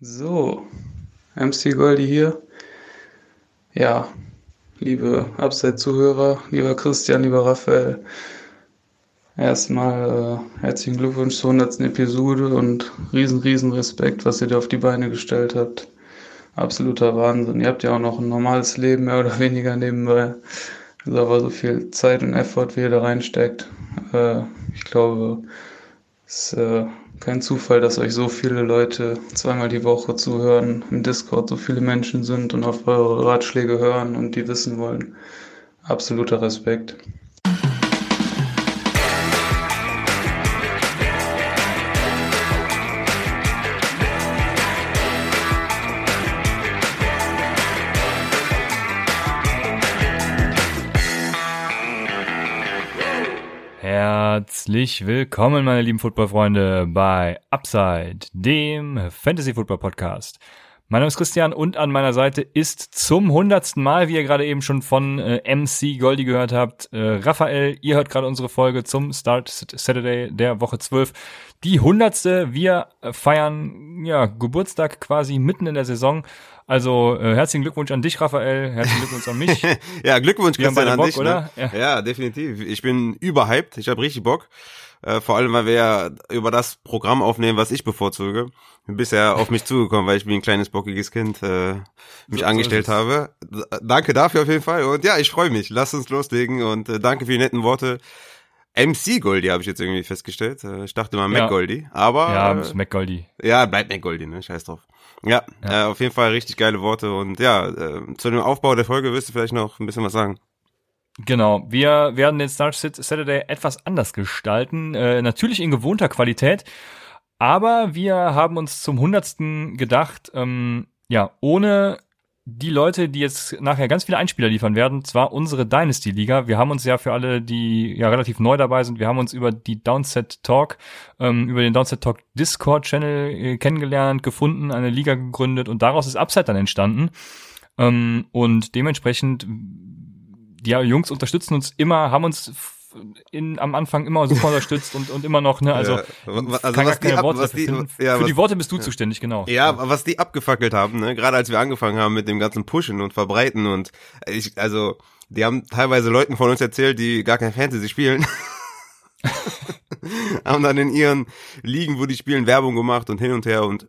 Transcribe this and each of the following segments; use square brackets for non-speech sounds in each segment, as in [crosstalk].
So, MC Goldi hier. Ja, liebe Upside-Zuhörer, lieber Christian, lieber Raphael. Erstmal äh, herzlichen Glückwunsch zur 100. Episode und riesen, riesen Respekt, was ihr da auf die Beine gestellt habt. Absoluter Wahnsinn. Ihr habt ja auch noch ein normales Leben, mehr oder weniger nebenbei. Also aber so viel Zeit und Effort, wie ihr da reinsteckt. Äh, ich glaube, es äh, kein Zufall, dass euch so viele Leute zweimal die Woche zuhören, im Discord so viele Menschen sind und auf eure Ratschläge hören und die wissen wollen. Absoluter Respekt. Herzlich willkommen, meine lieben Footballfreunde, bei Upside, dem Fantasy Football Podcast. Mein Name ist Christian und an meiner Seite ist zum hundertsten Mal, wie ihr gerade eben schon von äh, MC Goldi gehört habt, äh, Raphael. Ihr hört gerade unsere Folge zum Start Saturday der Woche 12. Die hundertste. Wir feiern ja Geburtstag quasi mitten in der Saison. Also äh, herzlichen Glückwunsch an dich, Raphael. Herzlichen Glückwunsch an mich. [laughs] ja, Glückwunsch, Christian, an Bock, dich. Ne? Oder? Ne? Ja. ja, definitiv. Ich bin überhyped. Ich habe richtig Bock. Äh, vor allem, weil wir ja über das Programm aufnehmen, was ich bevorzuge. Du bist ja auf mich zugekommen, weil ich wie ein kleines bockiges Kind äh, mich so, angestellt so habe. Danke dafür auf jeden Fall. Und ja, ich freue mich. Lass uns loslegen und äh, danke für die netten Worte. MC Goldie habe ich jetzt irgendwie festgestellt. Äh, ich dachte mal Mac ja. Goldie, aber ja, äh, Mac Goldie. Ja, bleibt Mac Goldie, ne? Scheiß drauf. Ja, ja. Äh, auf jeden Fall richtig geile Worte und ja, äh, zu dem Aufbau der Folge wirst du vielleicht noch ein bisschen was sagen. Genau, wir werden den Star Saturday etwas anders gestalten, äh, natürlich in gewohnter Qualität, aber wir haben uns zum hundertsten gedacht, ähm, ja, ohne die Leute, die jetzt nachher ganz viele Einspieler liefern werden, zwar unsere Dynasty Liga. Wir haben uns ja für alle, die ja relativ neu dabei sind, wir haben uns über die Downset Talk, ähm, über den Downset Talk Discord Channel äh, kennengelernt, gefunden, eine Liga gegründet und daraus ist Upside dann entstanden. Ähm, und dementsprechend, die Jungs unterstützen uns immer, haben uns in, am Anfang immer super [laughs] unterstützt und, und immer noch, ne, also, ja. also was keine ab, Worte was die, ja, Für was, die Worte bist du ja. zuständig, genau. Ja, was die abgefackelt haben, ne, gerade als wir angefangen haben mit dem ganzen Pushen und Verbreiten und ich, also, die haben teilweise Leuten von uns erzählt, die gar kein Fantasy spielen. [laughs] [laughs] haben dann in ihren Ligen, wo die spielen, Werbung gemacht und hin und her und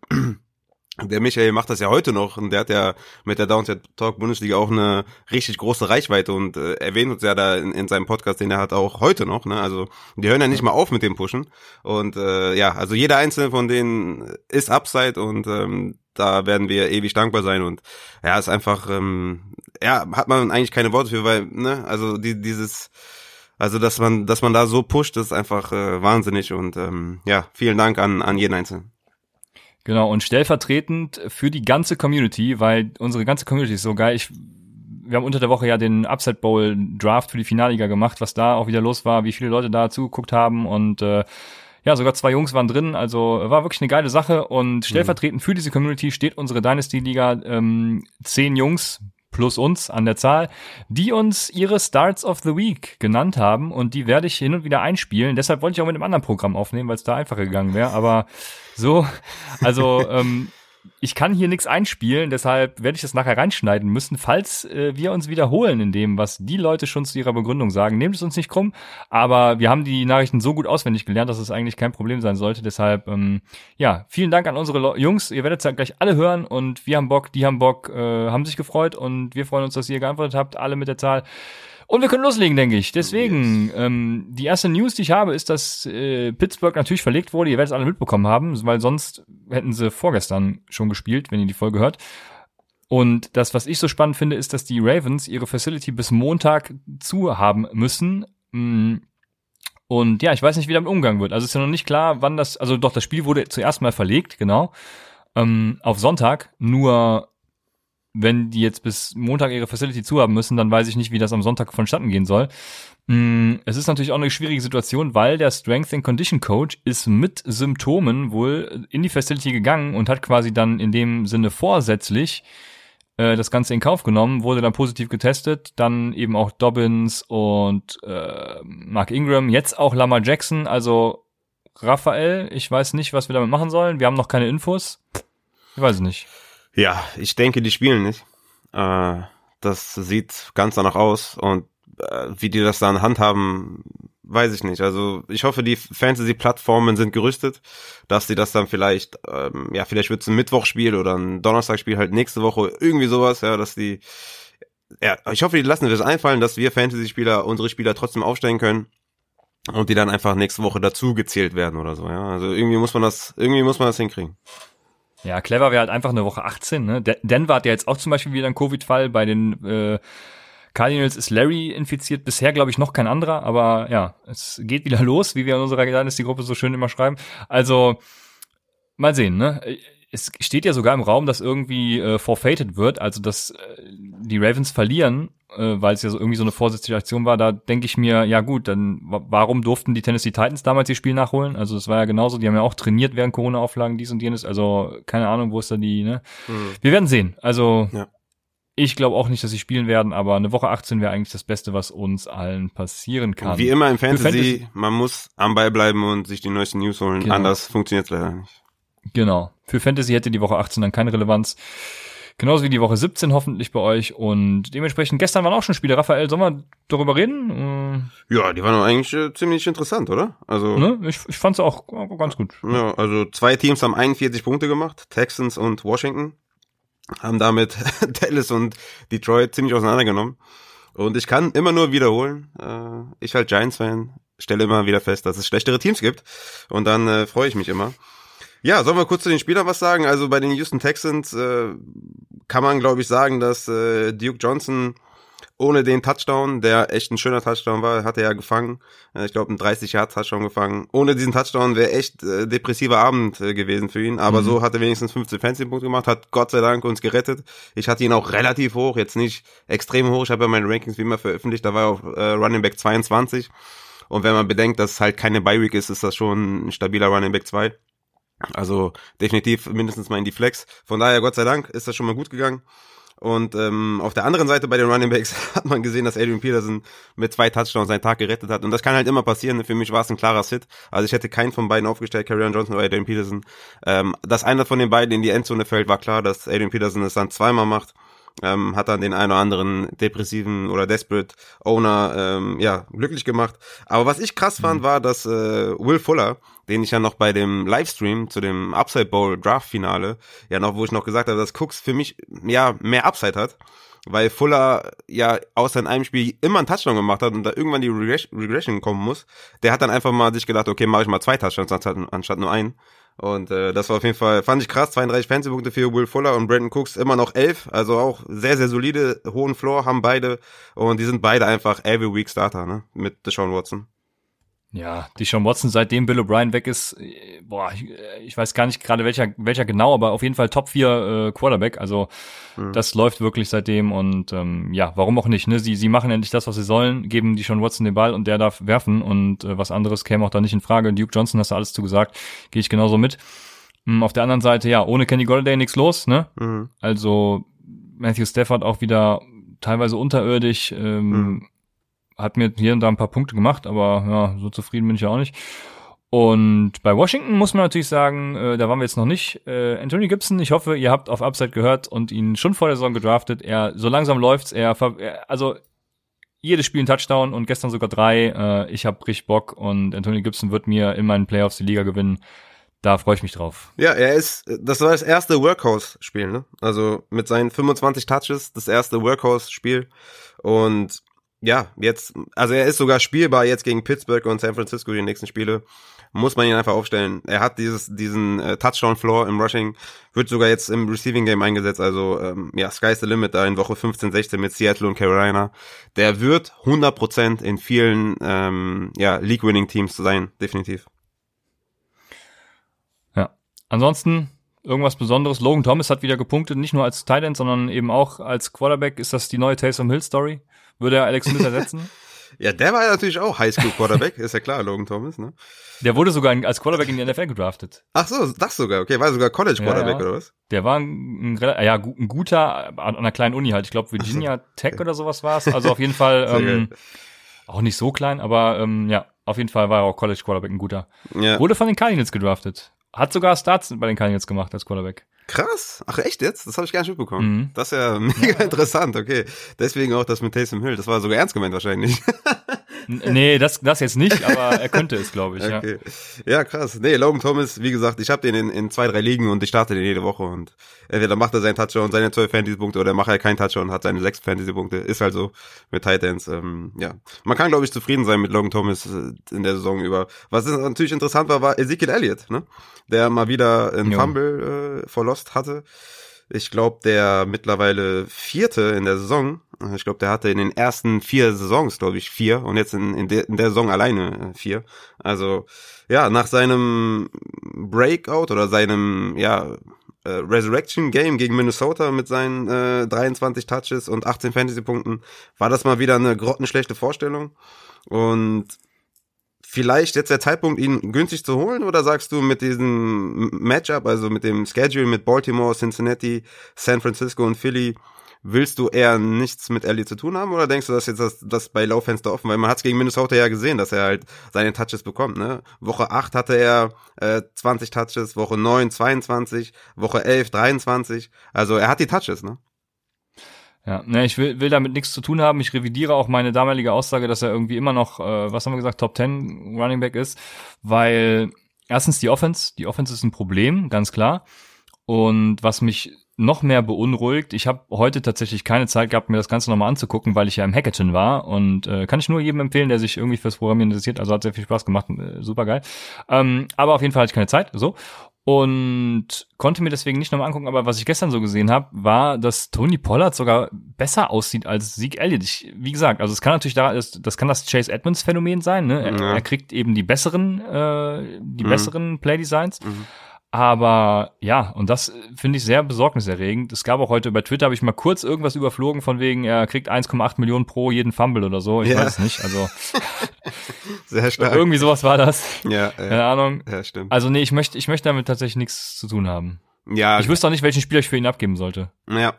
der Michael macht das ja heute noch und der hat ja mit der Downset Talk Bundesliga auch eine richtig große Reichweite und äh, erwähnt uns ja da in, in seinem Podcast, den er hat auch heute noch, ne? Also die hören ja nicht mal auf mit dem Pushen und äh, ja, also jeder einzelne von denen ist Upside und ähm, da werden wir ewig dankbar sein und ja, ist einfach ähm, ja, hat man eigentlich keine Worte für, weil ne, also die dieses also dass man dass man da so pusht, ist einfach äh, wahnsinnig und ähm, ja, vielen Dank an an jeden einzelnen. Genau, und stellvertretend für die ganze Community, weil unsere ganze Community ist so geil. Ich, wir haben unter der Woche ja den Upset Bowl Draft für die Finalliga gemacht, was da auch wieder los war, wie viele Leute da zugeguckt haben und äh, ja, sogar zwei Jungs waren drin, also war wirklich eine geile Sache und mhm. stellvertretend mhm. für diese Community steht unsere Dynasty Liga ähm, zehn Jungs, plus uns an der Zahl, die uns ihre Starts of the Week genannt haben und die werde ich hin und wieder einspielen. Deshalb wollte ich auch mit einem anderen Programm aufnehmen, weil es da einfacher gegangen wäre. Aber so, also ähm, ich kann hier nichts einspielen, deshalb werde ich das nachher reinschneiden müssen. Falls äh, wir uns wiederholen in dem, was die Leute schon zu ihrer Begründung sagen, nehmt es uns nicht krumm, aber wir haben die Nachrichten so gut auswendig gelernt, dass es eigentlich kein Problem sein sollte. Deshalb, ähm, ja, vielen Dank an unsere Jungs. Ihr werdet es ja gleich alle hören und wir haben Bock, die haben Bock, äh, haben sich gefreut und wir freuen uns, dass ihr geantwortet habt, alle mit der Zahl. Und wir können loslegen, denke ich. Deswegen, yes. ähm, die erste News, die ich habe, ist, dass äh, Pittsburgh natürlich verlegt wurde. Ihr werdet es alle mitbekommen haben, weil sonst hätten sie vorgestern schon gespielt, wenn ihr die Folge hört. Und das, was ich so spannend finde, ist, dass die Ravens ihre Facility bis Montag zu haben müssen. Mm. Und ja, ich weiß nicht, wie damit umgegangen wird. Also ist ja noch nicht klar, wann das, also doch, das Spiel wurde zuerst mal verlegt, genau, ähm, auf Sonntag. Nur wenn die jetzt bis Montag ihre Facility zu haben müssen, dann weiß ich nicht, wie das am Sonntag vonstatten gehen soll. Mm, es ist natürlich auch eine schwierige Situation, weil der Strength and Condition Coach ist mit Symptomen wohl in die Facility gegangen und hat quasi dann in dem Sinne vorsätzlich äh, das Ganze in Kauf genommen, wurde dann positiv getestet, dann eben auch Dobbins und äh, Mark Ingram, jetzt auch Lamar Jackson, also Raphael, ich weiß nicht, was wir damit machen sollen, wir haben noch keine Infos. Ich weiß nicht. Ja, ich denke, die spielen nicht. Äh, das sieht ganz danach aus und äh, wie die das dann handhaben, weiß ich nicht. Also ich hoffe, die Fantasy-Plattformen sind gerüstet, dass sie das dann vielleicht, ähm, ja, vielleicht wird es ein Mittwochspiel oder ein Donnerstagspiel halt nächste Woche, irgendwie sowas, ja, dass die, ja, ich hoffe, die lassen das einfallen, dass wir Fantasy-Spieler, unsere Spieler trotzdem aufstellen können und die dann einfach nächste Woche dazu gezählt werden oder so, ja. Also irgendwie muss man das, irgendwie muss man das hinkriegen. Ja, clever wäre halt einfach eine Woche 18, ne? Denver hat ja jetzt auch zum Beispiel wieder einen Covid-Fall bei den, äh, Cardinals ist Larry infiziert, bisher glaube ich noch kein anderer, aber ja, es geht wieder [laughs] los, wie wir in unserer Dynasty-Gruppe so schön immer schreiben. Also, mal sehen, ne? Es steht ja sogar im Raum, dass irgendwie äh, forfeited wird, also dass äh, die Ravens verlieren, äh, weil es ja so irgendwie so eine vorsätzliche Aktion war. Da denke ich mir, ja gut, dann warum durften die Tennessee Titans damals ihr Spiel nachholen? Also das war ja genauso, die haben ja auch trainiert während Corona-Auflagen, dies und jenes. Also keine Ahnung, wo ist da die, ne? Mhm. Wir werden sehen. Also ja. Ich glaube auch nicht, dass sie spielen werden, aber eine Woche 18 wäre eigentlich das Beste, was uns allen passieren kann. Wie immer im Fantasy, Fantasy, man muss am Ball bleiben und sich die neuesten News holen. Genau. Anders funktioniert es leider nicht. Genau. Für Fantasy hätte die Woche 18 dann keine Relevanz. Genauso wie die Woche 17 hoffentlich bei euch. Und dementsprechend, gestern waren auch schon Spiele. Raphael, sollen wir darüber reden? Ja, die waren eigentlich äh, ziemlich interessant, oder? Also ne? Ich, ich fand es auch ganz gut. Ja, also zwei Teams haben 41 Punkte gemacht, Texans und Washington haben damit [laughs] Dallas und Detroit ziemlich auseinandergenommen. Und ich kann immer nur wiederholen, äh, ich als Giants-Fan stelle immer wieder fest, dass es schlechtere Teams gibt. Und dann äh, freue ich mich immer. Ja, sollen wir kurz zu den Spielern was sagen? Also bei den Houston Texans äh, kann man, glaube ich, sagen, dass äh, Duke Johnson ohne den Touchdown, der echt ein schöner Touchdown war, hat er ja gefangen. Äh, ich glaube, ein 30 Yard Touchdown gefangen. Ohne diesen Touchdown wäre echt äh, depressiver Abend äh, gewesen für ihn. Aber mhm. so hat er wenigstens 15 Fantasy-Punkte gemacht, hat Gott sei Dank uns gerettet. Ich hatte ihn auch relativ hoch, jetzt nicht extrem hoch. Ich habe ja meine Rankings wie immer veröffentlicht. Da war er auf äh, Running Back 22. Und wenn man bedenkt, dass es halt keine Bye-Week ist, ist das schon ein stabiler Running Back 2. Also definitiv mindestens mal in die Flex. Von daher, Gott sei Dank, ist das schon mal gut gegangen. Und ähm, auf der anderen Seite bei den Running Backs [laughs] hat man gesehen, dass Adrian Peterson mit zwei Touchdowns seinen Tag gerettet hat. Und das kann halt immer passieren. Für mich war es ein klarer Sit. Also ich hätte keinen von beiden aufgestellt, Karrion Johnson oder Adrian Peterson. Ähm, dass einer von den beiden in die Endzone fällt, war klar, dass Adrian Peterson es dann zweimal macht ähm, hat dann den einen oder anderen depressiven oder desperate Owner ähm, ja glücklich gemacht. Aber was ich krass fand, war, dass äh, Will Fuller, den ich ja noch bei dem Livestream zu dem Upside Bowl Draft Finale, ja noch, wo ich noch gesagt habe, dass Cooks für mich ja mehr Upside hat weil Fuller ja außer in einem Spiel immer einen Touchdown gemacht hat und da irgendwann die Regression kommen muss, der hat dann einfach mal sich gedacht, okay, mache ich mal zwei Touchdowns anstatt nur einen. Und äh, das war auf jeden Fall, fand ich krass, 32 Fantasy-Punkte für Will Fuller und Brandon Cooks immer noch 11, also auch sehr, sehr solide, hohen Floor haben beide und die sind beide einfach every week Starter, ne, mit Deshaun Watson. Ja, die Sean Watson, seitdem Bill O'Brien weg ist, äh, boah, ich, äh, ich weiß gar nicht gerade welcher, welcher genau, aber auf jeden Fall Top 4 äh, Quarterback. Also mhm. das läuft wirklich seitdem und ähm, ja, warum auch nicht, ne? Sie, sie machen endlich das, was sie sollen, geben die Sean Watson den Ball und der darf werfen und äh, was anderes käme auch da nicht in Frage. Duke Johnson hast du alles zugesagt, gehe ich genauso mit. Mhm, auf der anderen Seite, ja, ohne Kenny Golladay nichts los, ne? Mhm. Also Matthew Stafford auch wieder teilweise unterirdisch, ähm, mhm hat mir hier und da ein paar Punkte gemacht, aber ja, so zufrieden bin ich ja auch nicht. Und bei Washington muss man natürlich sagen, äh, da waren wir jetzt noch nicht. Äh, Anthony Gibson, ich hoffe, ihr habt auf Upside gehört und ihn schon vor der Saison gedraftet. Er, so langsam läuft's. Er, er also jedes Spiel ein Touchdown und gestern sogar drei. Äh, ich habe richtig Bock und Anthony Gibson wird mir in meinen Playoffs die Liga gewinnen. Da freue ich mich drauf. Ja, er ist, das war das erste Workhouse-Spiel, ne? Also mit seinen 25 Touches, das erste Workhouse-Spiel. Und ja, jetzt, also er ist sogar spielbar jetzt gegen Pittsburgh und San Francisco die nächsten Spiele. Muss man ihn einfach aufstellen. Er hat dieses, diesen äh, Touchdown-Floor im Rushing, wird sogar jetzt im Receiving-Game eingesetzt. Also ähm, ja, sky's the limit da in Woche 15, 16 mit Seattle und Carolina. Der wird 100% in vielen ähm, ja, League-Winning-Teams sein, definitiv. Ja, ansonsten irgendwas Besonderes. Logan Thomas hat wieder gepunktet, nicht nur als Tight End, sondern eben auch als Quarterback. Ist das die neue Taysom Hill Story? Würde er Alex Smith ersetzen? [laughs] ja, der war ja natürlich auch Highschool-Quarterback, ist ja klar, Logan Thomas, ne? Der wurde sogar als Quarterback in die NFL gedraftet. Ach so, das sogar, okay, war sogar College-Quarterback ja, ja. oder was? Der war ein, ein, ja, ein guter, an einer kleinen Uni halt, ich glaube Virginia so, Tech okay. oder sowas war es. Also auf jeden Fall [laughs] ähm, auch nicht so klein, aber ähm, ja, auf jeden Fall war er auch College-Quarterback ein guter. Ja. Wurde von den Cardinals gedraftet. Hat sogar Starts bei den Cardinals gemacht als Quarterback. Krass. Ach echt jetzt? Das habe ich gar nicht mitbekommen. Mhm. Das ist ja [laughs] mega ja. interessant, okay. Deswegen auch das mit Taysom Hill. Das war sogar ernst gemeint wahrscheinlich. [laughs] nee, das, das jetzt nicht, aber er könnte es, glaube ich. Okay. Ja. ja, krass. Nee, Logan Thomas, wie gesagt, ich habe den in, in zwei, drei Ligen und ich starte den jede Woche und entweder macht er seinen Touchdown, seine 12 Fantasy-Punkte oder macht er keinen Touchdown und hat seine 6 Fantasy-Punkte. Ist halt so mit Titans. Ähm, ja, man kann, glaube ich, zufrieden sein mit Logan Thomas äh, in der Saison über. Was natürlich interessant war, war Ezekiel Elliott, ne? der mal wieder einen jo. Fumble äh, verlost hatte. Ich glaube, der mittlerweile vierte in der Saison. Ich glaube, der hatte in den ersten vier Saisons, glaube ich, vier und jetzt in, in, der, in der Saison alleine äh, vier. Also ja, nach seinem Breakout oder seinem ja äh, Resurrection Game gegen Minnesota mit seinen äh, 23 Touches und 18 Fantasy Punkten war das mal wieder eine grottenschlechte Vorstellung und vielleicht jetzt der Zeitpunkt, ihn günstig zu holen? Oder sagst du mit diesem Matchup, also mit dem Schedule mit Baltimore, Cincinnati, San Francisco und Philly, willst du eher nichts mit Ellie zu tun haben? Oder denkst du, dass jetzt das, das bei Laufenster offen? Weil man hat es gegen Minnesota ja gesehen, dass er halt seine Touches bekommt. Ne? Woche 8 hatte er äh, 20 Touches, Woche 9 22, Woche 11 23. Also er hat die Touches, ne? Ja, ne, ich will, will damit nichts zu tun haben. Ich revidiere auch meine damalige Aussage, dass er irgendwie immer noch, äh, was haben wir gesagt, Top 10 Running Back ist, weil erstens die Offense, die Offense ist ein Problem, ganz klar. Und was mich noch mehr beunruhigt, ich habe heute tatsächlich keine Zeit gehabt, mir das Ganze nochmal anzugucken, weil ich ja im Hackathon war und äh, kann ich nur jedem empfehlen, der sich irgendwie fürs Programmieren interessiert. Also hat sehr viel Spaß gemacht, äh, super geil. Ähm, aber auf jeden Fall hatte ich keine Zeit, so und konnte mir deswegen nicht nochmal angucken, aber was ich gestern so gesehen habe, war, dass Tony Pollard sogar besser aussieht als Zeke Elliott. Ich, wie gesagt, also es kann natürlich da, das kann das Chase Edmonds Phänomen sein, ne? Er, ja. er kriegt eben die besseren, äh, die mhm. besseren Playdesigns. Mhm. Aber ja, und das finde ich sehr besorgniserregend. Es gab auch heute bei Twitter, habe ich mal kurz irgendwas überflogen von wegen, er kriegt 1,8 Millionen pro jeden Fumble oder so. Ich ja. weiß es nicht. Also [laughs] sehr stark. Irgendwie sowas war das. Ja, Keine ja. Ahnung. Ja, stimmt. Also nee, ich möchte, ich möchte damit tatsächlich nichts zu tun haben. Ja. Ich wüsste auch nicht, welchen Spieler ich für ihn abgeben sollte. Ja.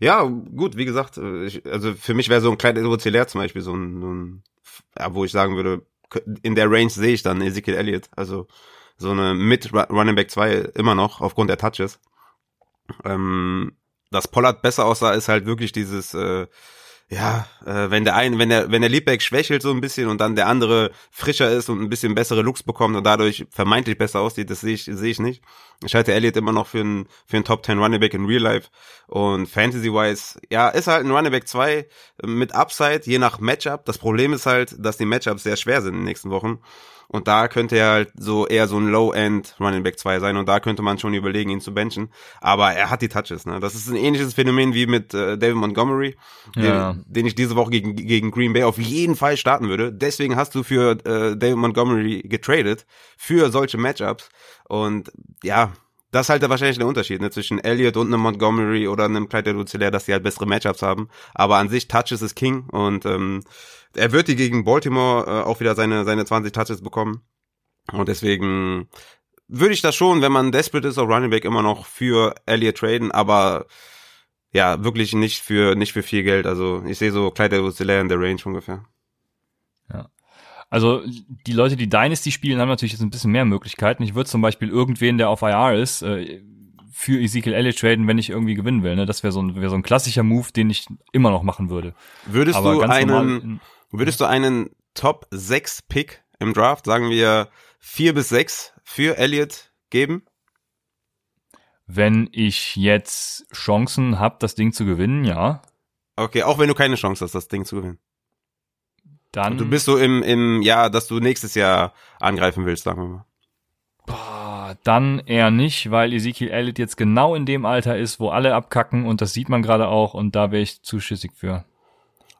Ja, gut, wie gesagt, ich, also für mich wäre so ein kleiner Evozelär zum Beispiel so ein, so ein ja, wo ich sagen würde, in der Range sehe ich dann Ezekiel Elliott. Also so eine mit Running Back 2 immer noch aufgrund der Touches. Ähm, dass Pollard besser aussah, ist halt wirklich dieses, äh, ja, äh, wenn der ein, wenn der, wenn der Leadback schwächelt so ein bisschen und dann der andere frischer ist und ein bisschen bessere Looks bekommt und dadurch vermeintlich besser aussieht, das sehe ich, sehe ich nicht. Ich halte Elliott immer noch für einen, für einen Top 10 Running Back in Real Life und Fantasy-wise, ja, ist halt ein Running Back 2 mit Upside, je nach Matchup. Das Problem ist halt, dass die Matchups sehr schwer sind in den nächsten Wochen. Und da könnte er halt so eher so ein Low-End Running Back 2 sein und da könnte man schon überlegen, ihn zu benchen. Aber er hat die Touches, ne? Das ist ein ähnliches Phänomen wie mit äh, David Montgomery, ja. den, den ich diese Woche gegen, gegen Green Bay auf jeden Fall starten würde. Deswegen hast du für äh, David Montgomery getradet, für solche Matchups. Und ja, das ist halt wahrscheinlich der Unterschied ne, zwischen Elliott und einem Montgomery oder einem Clyde Edwards dass die halt bessere Matchups haben. Aber an sich Touches ist King und ähm, er wird die gegen Baltimore äh, auch wieder seine, seine 20 Touches bekommen. Und deswegen würde ich das schon, wenn man desperate ist auf Running Back, immer noch für Elliott traden, aber ja, wirklich nicht für, nicht für viel Geld. Also ich sehe so Clyde edwards in der Range ungefähr. Ja. Also die Leute, die Dynasty spielen, haben natürlich jetzt ein bisschen mehr Möglichkeiten. Ich würde zum Beispiel irgendwen, der auf IR ist, äh, für Ezekiel Elliott traden, wenn ich irgendwie gewinnen will. Ne? Das wäre so, ein, wär so ein klassischer Move, den ich immer noch machen würde. Würdest Aber du einen Würdest du einen Top 6 Pick im Draft, sagen wir 4 bis 6 für Elliott geben? Wenn ich jetzt Chancen habe, das Ding zu gewinnen, ja. Okay, auch wenn du keine Chance hast, das Ding zu gewinnen. Dann. Und du bist so im, im Jahr, dass du nächstes Jahr angreifen willst, sagen wir mal. Boah, dann eher nicht, weil Ezekiel Elliott jetzt genau in dem Alter ist, wo alle abkacken und das sieht man gerade auch und da wäre ich zu schissig für.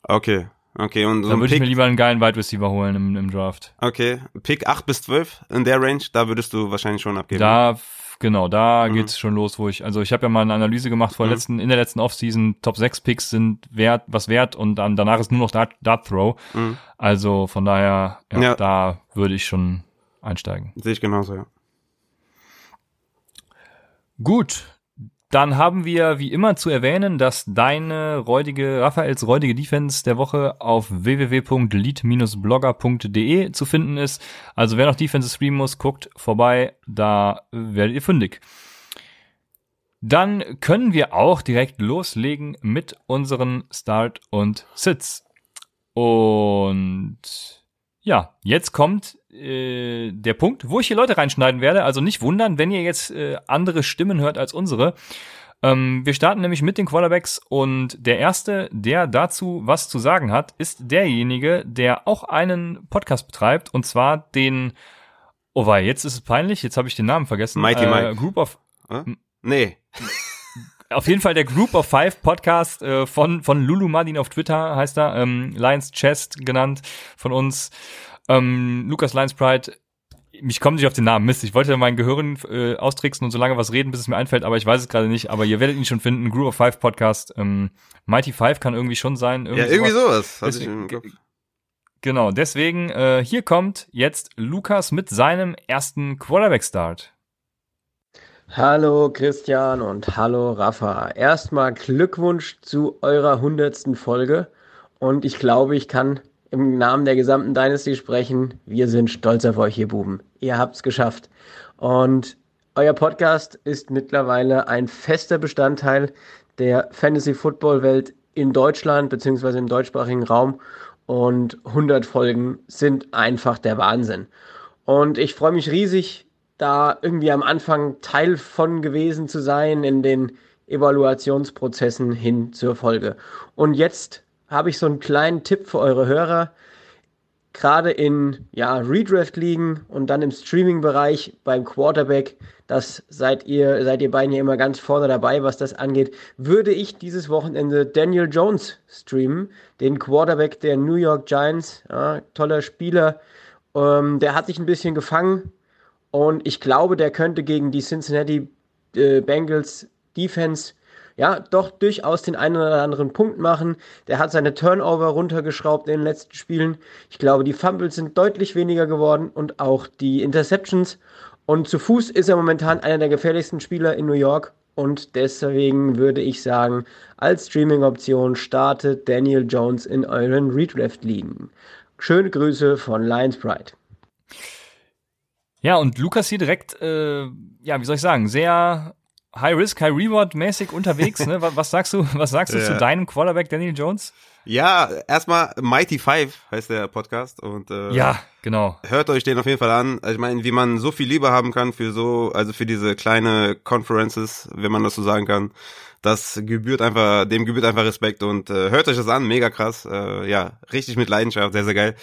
Okay, Okay, und so Dann würde ich mir lieber einen geilen Wide Receiver holen im, im Draft. Okay, Pick 8 bis 12 in der Range, da würdest du wahrscheinlich schon abgeben. Da, genau, da mhm. geht's schon los, wo ich, also ich habe ja mal eine Analyse gemacht vor mhm. letzten, in der letzten Offseason, Top 6 Picks sind wert, was wert und dann danach ist nur noch Dart, Dart Throw. Mhm. Also von daher, ja, ja. da würde ich schon einsteigen. Sehe ich genauso, ja. Gut, Dann haben wir wie immer zu erwähnen, dass deine räudige, Raphaels räudige Defense der Woche auf www.lead-blogger.de zu finden ist. Also wer noch Defense streamen muss, guckt vorbei, da werdet ihr fündig. Dann können wir auch direkt loslegen mit unseren Start und Sits. Und ja, jetzt kommt äh, der Punkt, wo ich hier Leute reinschneiden werde. Also nicht wundern, wenn ihr jetzt äh, andere Stimmen hört als unsere. Ähm, wir starten nämlich mit den Quarterbacks und der erste, der dazu was zu sagen hat, ist derjenige, der auch einen Podcast betreibt und zwar den. Oh wei, jetzt ist es peinlich. Jetzt habe ich den Namen vergessen. Mighty äh, Mike. Group of. Hm? Nee. Auf jeden Fall der Group of Five Podcast äh, von, von Lulu Madin auf Twitter heißt er, ähm, Lions Chest genannt von uns. Ähm, Lukas Lions Pride, mich kommt nicht auf den Namen, Mist, ich wollte mein Gehirn äh, austricksen und so lange was reden, bis es mir einfällt, aber ich weiß es gerade nicht, aber ihr werdet ihn schon finden, Group of Five Podcast, ähm, Mighty Five kann irgendwie schon sein. ja, irgendwie sowas. Hatte ich Deswegen- im Kopf. Genau, deswegen, äh, hier kommt jetzt Lukas mit seinem ersten Quarterback-Start. Hallo Christian und hallo Rafa. Erstmal Glückwunsch zu eurer hundertsten Folge und ich glaube, ich kann im Namen der gesamten Dynasty sprechen. Wir sind stolz auf euch, ihr Buben. Ihr habt's geschafft. Und euer Podcast ist mittlerweile ein fester Bestandteil der Fantasy Football Welt in Deutschland beziehungsweise im deutschsprachigen Raum und 100 Folgen sind einfach der Wahnsinn. Und ich freue mich riesig, da irgendwie am Anfang Teil von gewesen zu sein in den Evaluationsprozessen hin zur Folge. Und jetzt habe ich so einen kleinen Tipp für eure Hörer. Gerade in ja, Redraft-Ligen und dann im Streaming-Bereich beim Quarterback, das seid ihr, seid ihr beiden ja immer ganz vorne dabei, was das angeht, würde ich dieses Wochenende Daniel Jones streamen, den Quarterback der New York Giants. Ja, toller Spieler. Ähm, der hat sich ein bisschen gefangen, und ich glaube, der könnte gegen die Cincinnati äh, Bengals Defense ja doch durchaus den einen oder anderen Punkt machen. Der hat seine Turnover runtergeschraubt in den letzten Spielen. Ich glaube, die Fumbles sind deutlich weniger geworden und auch die Interceptions. Und zu Fuß ist er momentan einer der gefährlichsten Spieler in New York. Und deswegen würde ich sagen, als Streaming-Option startet Daniel Jones in euren Redraft-Ligen. Schöne Grüße von Lions Pride. Ja, und Lukas hier direkt, äh, ja, wie soll ich sagen, sehr High Risk, High Reward mäßig unterwegs. ne? [laughs] Was, sagst du, was sagst du Ja. zu deinem Quarterback Daniel Jones? Ja, erstmal Mighty Five heißt der Podcast und äh, Ja, genau. hört euch den auf jeden Fall an. Also ich meine, wie man so viel Liebe haben kann für so, also für diese kleine Conferences, wenn man das so sagen kann. Das gebührt einfach, dem gebührt einfach Respekt und äh, hört euch das an, mega krass. Äh, ja, richtig mit Leidenschaft, sehr, sehr geil.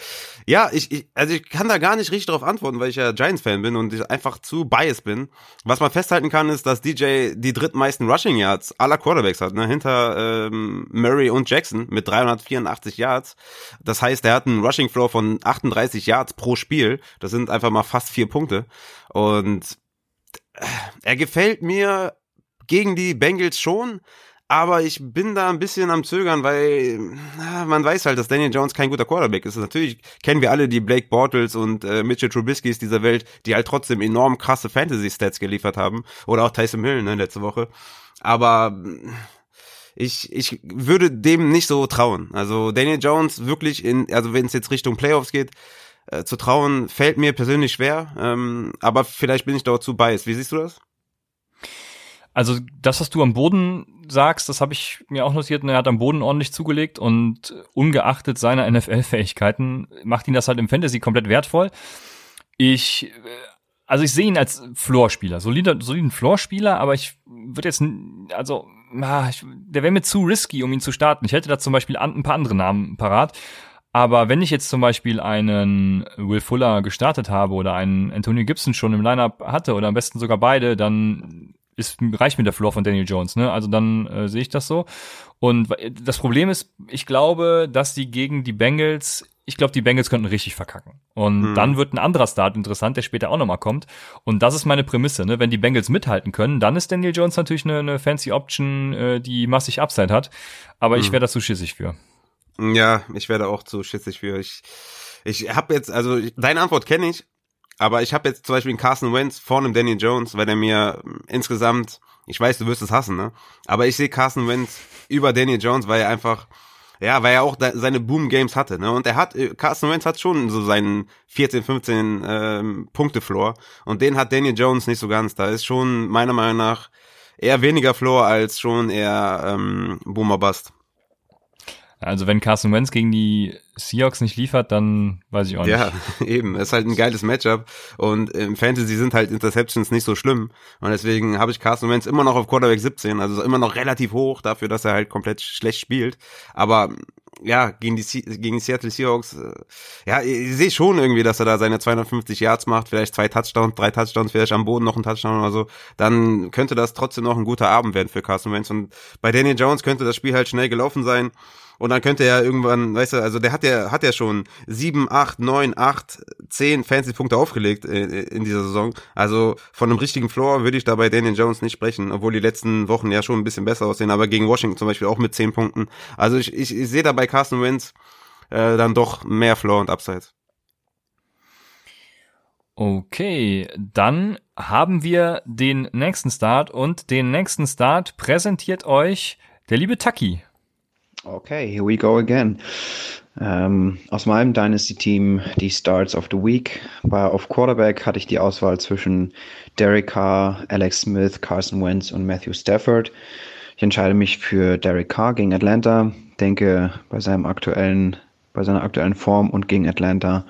Ja, ich, ich, also ich kann da gar nicht richtig darauf antworten, weil ich ja Giants-Fan bin und ich einfach zu biased bin. Was man festhalten kann, ist, dass DJ die drittmeisten Rushing Yards aller Quarterbacks hat, ne? hinter ähm, Murray und Jackson mit 384 Yards. Das heißt, er hat einen Rushing Floor von 38 Yards pro Spiel. Das sind einfach mal fast vier Punkte. Und äh, er gefällt mir gegen die Bengals schon, aber ich bin da ein bisschen am Zögern, weil na, man weiß halt, dass Daniel Jones kein guter Quarterback ist. Natürlich kennen wir alle die Blake Bortles und äh, Mitchell Trubiskys dieser Welt, die halt trotzdem enorm krasse Fantasy-Stats geliefert haben. Oder auch Tyson Hill, ne, letzte Woche. Aber ich, ich würde dem nicht so trauen. Also Daniel Jones wirklich in, also wenn es jetzt Richtung Playoffs geht, äh, zu trauen, fällt mir persönlich schwer. Ähm, aber vielleicht bin ich dort zu biased. Wie siehst du das? Also das, was du am Boden sagst, das habe ich mir auch notiert. und Er hat am Boden ordentlich zugelegt und ungeachtet seiner NFL-Fähigkeiten macht ihn das halt im Fantasy komplett wertvoll. Ich, äh, also ich sehe ihn als Floorspieler, solider, soliden Floorspieler, aber ich würde jetzt, also der wäre mir zu risky, um ihn zu starten. Ich hätte da zum Beispiel ein paar andere Namen parat. Aber wenn ich jetzt zum Beispiel einen Will Fuller gestartet habe oder einen Antonio Gibson schon im Lineup hatte oder am besten sogar beide, dann ist, reicht mir der Floor von Daniel Jones, ne? Also dann äh, sehe ich das so. Und das Problem ist, ich glaube, dass die gegen die Bengals, ich glaube, die Bengals könnten richtig verkacken. Und Hm. dann wird ein anderer Start interessant, der später auch nochmal kommt. Und das ist meine Prämisse, ne? Wenn die Bengals mithalten können, dann ist Daniel Jones natürlich eine, eine fancy Option, äh, die massig Upside hat. Aber ich Hm. wäre da zu schissig für. Ja, ich werde auch zu schissig für. Ich, ich habe jetzt, also ich, deine Antwort kenne ich, aber ich habe jetzt zum Beispiel einen Carson Wentz vor einem Danny Jones, weil der mir insgesamt Ich weiß, du wirst es hassen, ne? Aber ich sehe Carson Wentz über Daniel Jones, weil er einfach, ja, weil er auch seine Boom-Games hatte, ne? Und er hat, äh, Carson Wentz hat schon so seinen 14, 15 ähm, Punkte-Floor. Und den hat Daniel Jones nicht so ganz. Da ist schon meiner Meinung nach eher weniger Floor als schon eher ähm, Boomer Bust. Also wenn Carson Wentz gegen die Seahawks nicht liefert, dann weiß ich auch nicht. Ja, [laughs] eben. Es ist halt ein geiles Matchup. Und im Fantasy sind halt Interceptions nicht so schlimm. Und deswegen habe ich Carson Wentz immer noch auf Quarterback 17. Also immer noch relativ hoch dafür, dass er halt komplett schlecht spielt. Aber ja, gegen die, gegen die Seattle Seahawks, äh, ja, ich sehe schon irgendwie, dass er da seine 250 Yards macht, vielleicht zwei Touchdowns, drei Touchdowns, vielleicht am Boden noch ein Touchdown oder so, dann könnte das trotzdem noch ein guter Abend werden für Carson Wentz. Und bei Daniel Jones könnte das Spiel halt schnell gelaufen sein. Und dann könnte er irgendwann, weißt du, also der hat ja, hat ja schon sieben, acht, neun, acht, zehn Fantasy-Punkte aufgelegt in, in dieser Saison. Also von einem richtigen Floor würde ich da bei Daniel Jones nicht sprechen, obwohl die letzten Wochen ja schon ein bisschen besser aussehen, aber gegen Washington zum Beispiel auch mit zehn Punkten. Also ich, ich, ich sehe da bei Carson Wentz äh, dann doch mehr Floor und Upside. Okay, dann haben wir den nächsten Start und den nächsten Start präsentiert euch der liebe Taki. Okay, here we go again. Ähm, aus meinem Dynasty-Team die Starts of the Week. Bei, auf Quarterback hatte ich die Auswahl zwischen Derek Carr, Alex Smith, Carson Wentz und Matthew Stafford. Ich entscheide mich für Derek Carr gegen Atlanta. Denke, bei seinem aktuellen, bei seiner aktuellen Form und gegen Atlanta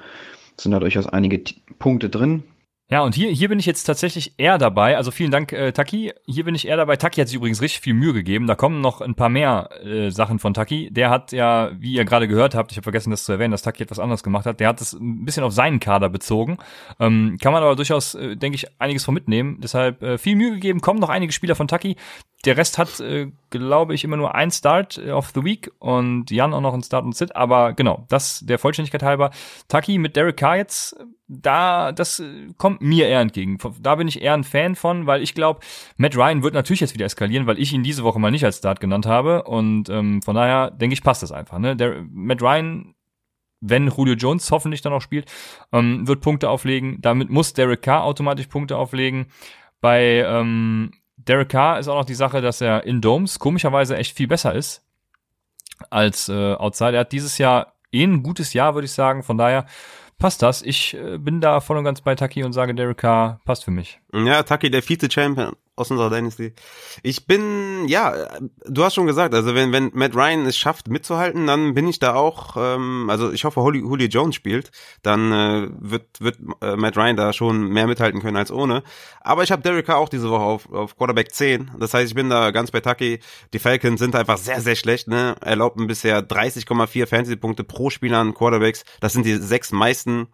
sind da durchaus einige Punkte drin. Ja, und hier, hier bin ich jetzt tatsächlich eher dabei. Also vielen Dank, äh, Taki. Hier bin ich eher dabei. Taki hat sich übrigens richtig viel Mühe gegeben. Da kommen noch ein paar mehr äh, Sachen von Taki. Der hat ja, wie ihr gerade gehört habt, ich habe vergessen, das zu erwähnen, dass Taki etwas anderes gemacht hat. Der hat es ein bisschen auf seinen Kader bezogen. Ähm, kann man aber durchaus, äh, denke ich, einiges von mitnehmen. Deshalb äh, viel Mühe gegeben. Kommen noch einige Spieler von Taki. Der Rest hat, äh, glaube ich, immer nur ein Start of the Week und Jan auch noch ein Start und Sit. Aber genau, das der Vollständigkeit halber. Taki mit Derek Carr jetzt da, das äh, kommt mir eher entgegen. Da bin ich eher ein Fan von, weil ich glaube, Matt Ryan wird natürlich jetzt wieder eskalieren, weil ich ihn diese Woche mal nicht als Start genannt habe. Und ähm, von daher denke ich, passt das einfach. Ne? Der, Matt Ryan, wenn Julio Jones hoffentlich dann auch spielt, ähm, wird Punkte auflegen. Damit muss Derek Carr automatisch Punkte auflegen. Bei ähm, Derek Carr ist auch noch die Sache, dass er in Domes komischerweise echt viel besser ist als äh, Outside. Er hat dieses Jahr eh ein gutes Jahr, würde ich sagen. Von daher passt das. Ich äh, bin da voll und ganz bei Taki und sage, Derek Carr passt für mich. Ja, Taki, der Vize-Champion aus unserer Dynasty. Ich bin, ja, du hast schon gesagt, also wenn, wenn Matt Ryan es schafft mitzuhalten, dann bin ich da auch, ähm, also ich hoffe, Holly, Julio Jones spielt, dann äh, wird, wird äh, Matt Ryan da schon mehr mithalten können als ohne. Aber ich habe Derek Carr auch diese Woche auf, auf Quarterback 10. Das heißt, ich bin da ganz bei Taki. Die Falcons sind einfach sehr, sehr schlecht, ne? Erlaubten bisher 30,4 Fantasy-Punkte pro Spieler an Quarterbacks. Das sind die sechs meisten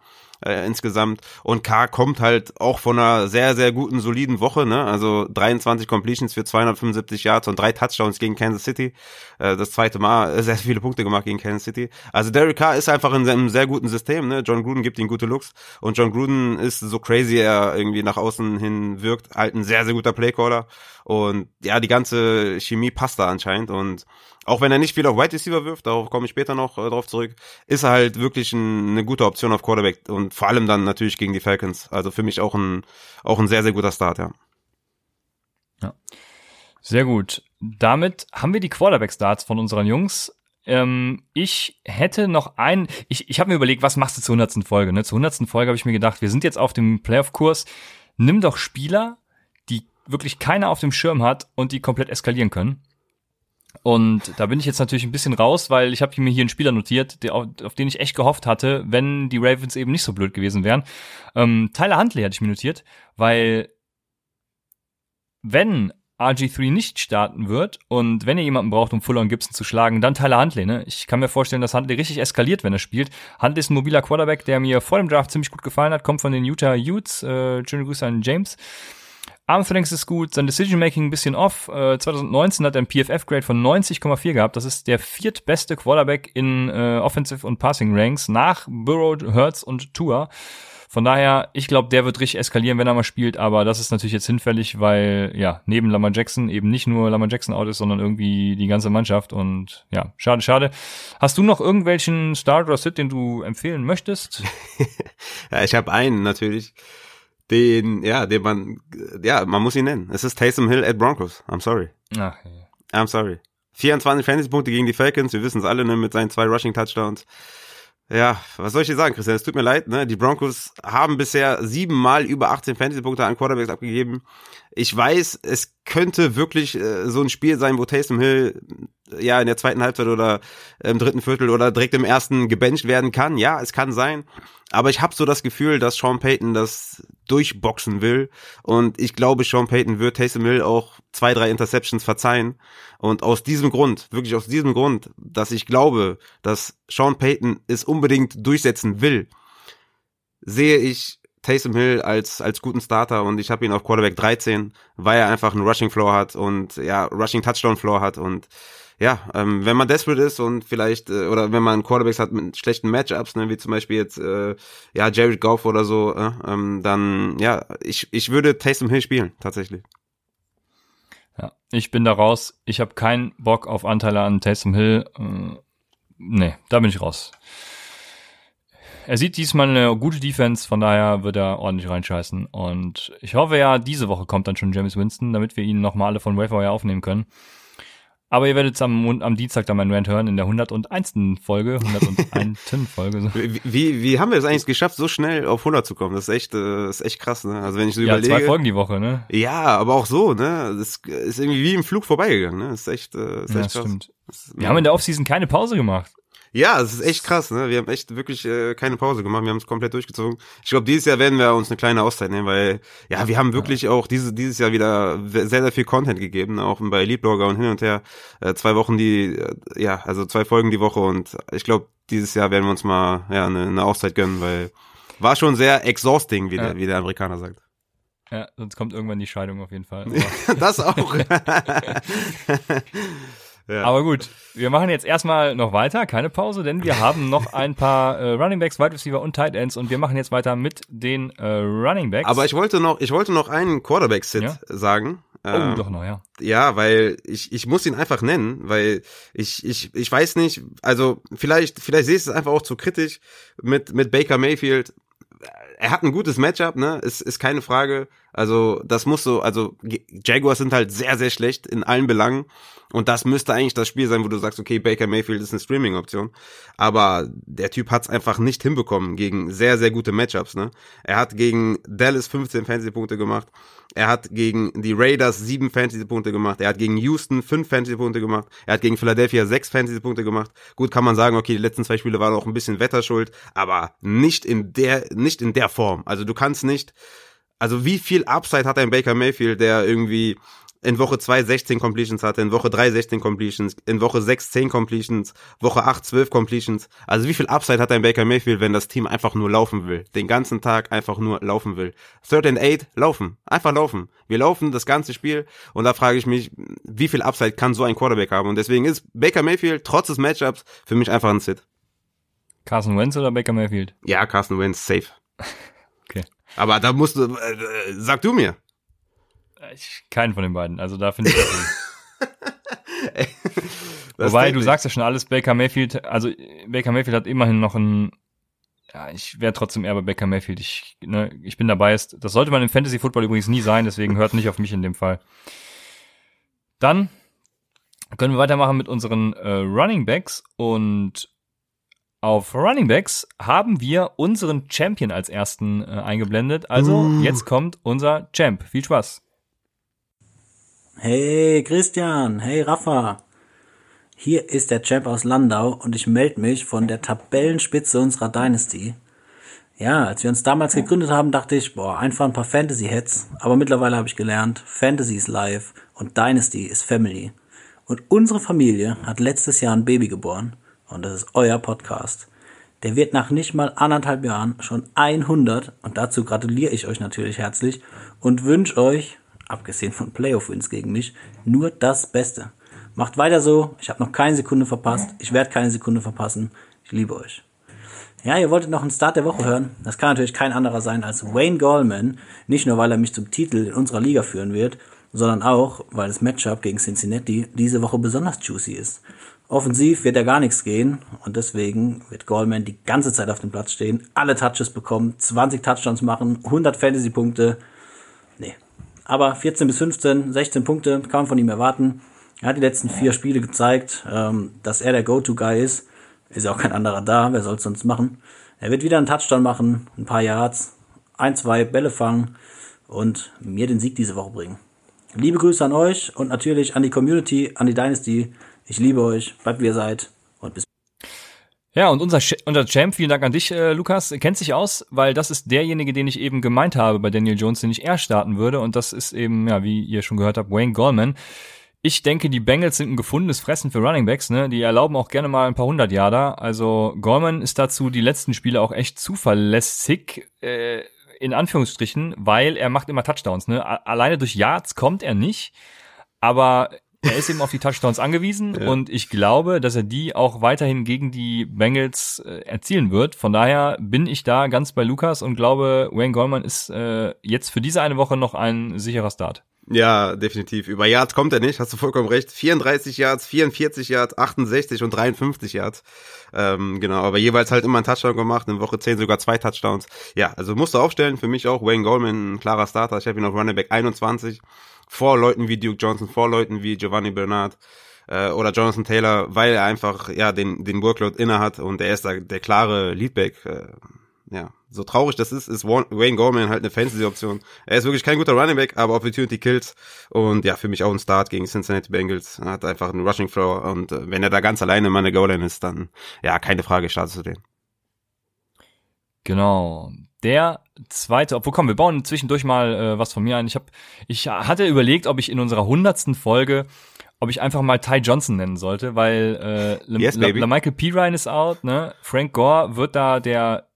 äh, insgesamt. Und K kommt halt auch von einer sehr, sehr guten, soliden Woche, ne? Also 23 Completions für 275 Yards und drei Touchdowns gegen Kansas City. Äh, das zweite Mal äh, sehr viele Punkte gemacht gegen Kansas City. Also Derek Carr ist einfach in einem sehr guten System, ne? John Gruden gibt ihm gute Looks und John Gruden ist so crazy er irgendwie nach außen hin wirkt, halt ein sehr, sehr guter Playcaller. Und ja, die ganze Chemie passt da anscheinend und auch wenn er nicht viel auf Wide Receiver wirft, darauf komme ich später noch äh, drauf zurück, ist er halt wirklich ein, eine gute Option auf Quarterback und vor allem dann natürlich gegen die Falcons. Also für mich auch ein, auch ein sehr, sehr guter Start, ja. Ja. Sehr gut. Damit haben wir die Quarterback-Starts von unseren Jungs. Ähm, ich hätte noch einen, ich, ich habe mir überlegt, was machst du zur 100. Folge? Ne? Zur 100. Folge habe ich mir gedacht, wir sind jetzt auf dem Playoff-Kurs. Nimm doch Spieler, wirklich keiner auf dem Schirm hat und die komplett eskalieren können. Und da bin ich jetzt natürlich ein bisschen raus, weil ich habe mir hier einen Spieler notiert, der, auf, den ich echt gehofft hatte, wenn die Ravens eben nicht so blöd gewesen wären. Ähm, Tyler Huntley hatte ich mir notiert, weil wenn RG3 nicht starten wird und wenn ihr jemanden braucht, um Fuller und Gibson zu schlagen, dann Tyler Huntley. Ne? Ich kann mir vorstellen, dass Huntley richtig eskaliert, wenn er spielt. Huntley ist ein mobiler Quarterback, der mir vor dem Draft ziemlich gut gefallen hat, kommt von den Utah Utes. Äh, schöne Grüße an James. Armstrength ist gut, sein Decision Making ein bisschen off. Äh, 2019 hat er ein PFF-Grade von 90,4 gehabt. Das ist der viertbeste Quarterback in äh, Offensive und Passing Ranks nach Burrow, Hurts und Tua. Von daher, ich glaube, der wird richtig eskalieren, wenn er mal spielt, aber das ist natürlich jetzt hinfällig, weil ja, neben Lamar Jackson eben nicht nur Lamar Jackson out ist, sondern irgendwie die ganze Mannschaft und ja, schade, schade. Hast du noch irgendwelchen Start oder Sit, den du empfehlen möchtest? [laughs] ja, ich habe einen natürlich den, ja, den man, ja, man muss ihn nennen. Es ist Taysom Hill at Broncos. I'm sorry. Ach, ja. I'm sorry. 24 Fantasy-Punkte gegen die Falcons, wir wissen es alle, ne, mit seinen zwei Rushing-Touchdowns. Ja, was soll ich dir sagen, Christian? Es tut mir leid, ne? Die Broncos haben bisher siebenmal über 18 Fantasy-Punkte an Quarterbacks abgegeben. Ich weiß, es könnte wirklich äh, so ein Spiel sein, wo Taysom Hill äh, ja in der zweiten Halbzeit oder im dritten Viertel oder direkt im ersten gebencht werden kann. Ja, es kann sein. Aber ich habe so das Gefühl, dass Sean Payton das durchboxen will. Und ich glaube, Sean Payton wird Taysom Hill auch zwei, drei Interceptions verzeihen. Und aus diesem Grund, wirklich aus diesem Grund, dass ich glaube, dass Sean Payton es unbedingt durchsetzen will, sehe ich Taysom Hill als, als guten Starter und ich habe ihn auf Quarterback 13, weil er einfach einen Rushing Floor hat und ja, Rushing Touchdown Floor hat und ja, ähm, wenn man desperate ist und vielleicht, äh, oder wenn man Quarterbacks hat mit schlechten Matchups, ne, wie zum Beispiel jetzt, äh, ja, Jared Goff oder so, äh, ähm, dann, ja, ich, ich würde Taysom Hill spielen, tatsächlich. Ja, ich bin da raus. Ich habe keinen Bock auf Anteile an Taysom Hill. Äh, nee, da bin ich raus. Er sieht diesmal eine gute Defense, von daher wird er ordentlich reinscheißen. Und ich hoffe ja, diese Woche kommt dann schon James Winston, damit wir ihn nochmal alle von Wayfire aufnehmen können. Aber ihr werdet am, am Dienstag dann meinen Rant hören in der 101. Folge, 101. [laughs] Folge. Wie, wie, wie haben wir es eigentlich geschafft, so schnell auf 100 zu kommen? Das ist echt, äh, ist echt krass, ne? Also wenn ich so ja, überlege. zwei Folgen die Woche, ne? Ja, aber auch so, ne? Das ist irgendwie wie im Flug vorbeigegangen, ne? Das ist echt, äh, ist echt Ja, krass. das stimmt. Das- Wir haben in der Offseason keine Pause gemacht. Ja, es ist echt krass, ne? Wir haben echt wirklich äh, keine Pause gemacht, wir haben es komplett durchgezogen. Ich glaube, dieses Jahr werden wir uns eine kleine Auszeit nehmen, weil ja, wir haben wirklich auch diese, dieses Jahr wieder sehr, sehr viel Content gegeben, auch bei Leadblogger und hin und her. Äh, zwei Wochen die, äh, ja, also zwei Folgen die Woche und ich glaube, dieses Jahr werden wir uns mal ja eine, eine Auszeit gönnen, weil war schon sehr exhausting, wie, Ja. der, wie der Amerikaner sagt. Ja, sonst kommt irgendwann die Scheidung auf jeden Fall. [laughs] Das auch. [laughs] [laughs] ja. aber gut, wir machen jetzt erstmal noch weiter, keine Pause, denn wir haben noch ein paar äh, Running Backs, Wide Receiver und Tight Ends und wir machen jetzt weiter mit den äh, Running Backs. Aber ich wollte noch, ich wollte noch einen Quarterback-Sit Ja? sagen. oh, Ähm, doch noch, ja. Ja, weil ich, ich muss ihn einfach nennen, weil ich, ich, ich weiß nicht, also vielleicht, vielleicht sehe ich es einfach auch zu kritisch mit, mit Baker Mayfield. Er hat ein gutes Matchup, ne? Ist, ist keine Frage. Also, das muss so, also Jaguars sind halt sehr, sehr schlecht in allen Belangen. Und das müsste eigentlich das Spiel sein, wo du sagst, okay, Baker Mayfield ist eine Streaming-Option. Aber der Typ hat es einfach nicht hinbekommen gegen sehr, sehr gute Matchups, ne? Er hat gegen Dallas 15 Fantasy-Punkte gemacht. Er hat gegen die Raiders 7 Fantasy-Punkte gemacht. Er hat gegen Houston 5 Fantasy-Punkte gemacht. Er hat gegen Philadelphia 6 Fantasy-Punkte gemacht. Gut, kann man sagen, okay, die letzten zwei Spiele waren auch ein bisschen Wetterschuld, aber nicht in der, nicht in der Form. Also du kannst nicht, also wie viel Upside hat ein Baker Mayfield, der irgendwie in Woche 2 16 Completions hatte, in Woche 3 16 Completions, in Woche 6 10 Completions, Woche 8 12 Completions. Also wie viel Upside hat ein Baker Mayfield, wenn das Team einfach nur laufen will? Den ganzen Tag einfach nur laufen will. Third and Eight, laufen. Einfach laufen. Wir laufen das ganze Spiel und da frage ich mich, wie viel Upside kann so ein Quarterback haben? Und deswegen ist Baker Mayfield trotz des Matchups für mich einfach ein Sit. Carson Wentz oder Baker Mayfield? Ja, Carson Wentz, safe. [laughs] Okay. Aber da musst du, äh, äh, sag du mir. Ich, keinen von den beiden. Also da finde ich [laughs] das Wobei, du sagst ja schon alles, Baker Mayfield, also Baker Mayfield hat immerhin noch ein, ja, ich wäre trotzdem eher bei Baker Mayfield. Ich, ne, ich bin dabei. Ist, das sollte man im Fantasy Football übrigens nie sein, deswegen hört nicht auf mich in dem Fall. Dann können wir weitermachen mit unseren äh, Running Backs und auf Running Backs haben wir unseren Champion als ersten äh, eingeblendet. Also Uh. jetzt kommt unser Champ. Viel Spaß. Hey Christian, hey Rafa. Hier ist der Champ aus Landau und ich melde mich von der Tabellenspitze unserer Dynasty. Ja, als wir uns damals gegründet haben, dachte ich, boah, einfach ein paar Fantasy-Heads. Aber mittlerweile habe ich gelernt, Fantasy ist live und Dynasty ist Family. Und unsere Familie hat letztes Jahr ein Baby geboren und das ist euer Podcast. Der wird nach nicht mal anderthalb Jahren schon 100 und dazu gratuliere ich euch natürlich herzlich und wünsche euch, abgesehen von Playoff-Wins gegen mich, nur das Beste. Macht weiter so, ich habe noch keine Sekunde verpasst, ich werde keine Sekunde verpassen, ich liebe euch. Ja, ihr wolltet noch einen Start der Woche hören. Das kann natürlich kein anderer sein als Wayne Gallman. Nicht nur, weil er mich zum Titel in unserer Liga führen wird, sondern auch, weil das Matchup gegen Cincinnati diese Woche besonders juicy ist. Offensiv wird ja gar nichts gehen und deswegen wird Goldman die ganze Zeit auf dem Platz stehen, alle Touches bekommen, 20 Touchdowns machen, 100 Fantasy-Punkte. Aber 14 bis 15, 16 Punkte kann man von ihm erwarten. Er hat die letzten vier Spiele gezeigt, ähm, dass er der Go-To-Guy ist. Ist ja auch kein anderer da, wer soll es sonst machen? Er wird wieder einen Touchdown machen, ein paar Yards, ein, zwei Bälle fangen und mir den Sieg diese Woche bringen. Liebe Grüße an euch und natürlich an die Community, an die Dynasty. Ich liebe euch, bleibt wie ihr seid und bis ja, und unser, unser Champ, vielen Dank an dich, äh, Lukas, kennt sich aus, weil das ist derjenige, den ich eben gemeint habe bei Daniel Jones, den ich eher starten würde. Und das ist eben, ja, wie ihr schon gehört habt, Wayne Goldman. Ich denke, die Bengals sind ein gefundenes Fressen für Running Backs, ne? Die erlauben auch gerne mal ein paar hundert Jahre. Also Goldman ist dazu die letzten Spiele auch echt zuverlässig, äh, in Anführungsstrichen, weil er macht immer Touchdowns, ne? Alleine durch Yards kommt er nicht, aber er ist eben auf die Touchdowns angewiesen ja. und ich glaube, dass er die auch weiterhin gegen die Bengals äh, erzielen wird. Von daher bin ich da ganz bei Lukas und glaube, Wayne Goldman ist äh, jetzt für diese eine Woche noch ein sicherer Start. Ja, definitiv. Über Yards kommt er nicht, hast du vollkommen recht. 34 Yards, 44 Yards, 68 und 53 Yards. Ähm, genau, aber jeweils halt immer ein Touchdown gemacht, in Woche 10 sogar zwei Touchdowns. Ja, also musst du aufstellen, für mich auch Wayne Goldman ein klarer Starter. Ich habe ihn auf Running Back 21 vor Leuten wie Duke Johnson, vor Leuten wie Giovanni Bernard äh, oder Jonathan Taylor, weil er einfach ja den den Workload inne hat und er ist da der klare Leadback. Äh, ja, so traurig das ist, ist Wayne Gorman halt eine Fantasy-Option. Er ist wirklich kein guter Running Back, aber Opportunity kills und ja, für mich auch ein Start gegen Cincinnati Bengals. Er hat einfach einen Rushing Floor und äh, wenn er da ganz alleine in meiner Goal-Line ist, dann ja, keine Frage, startest du den. Genau. Der zweite, obwohl komm, wir bauen zwischendurch mal äh, was von mir ein. Ich habe, ich hatte überlegt, ob ich in unserer hundertsten Folge, ob ich einfach mal Ty Johnson nennen sollte, weil äh, yes, La, La Michael P. Ryan ist out, ne? Frank Gore wird da der,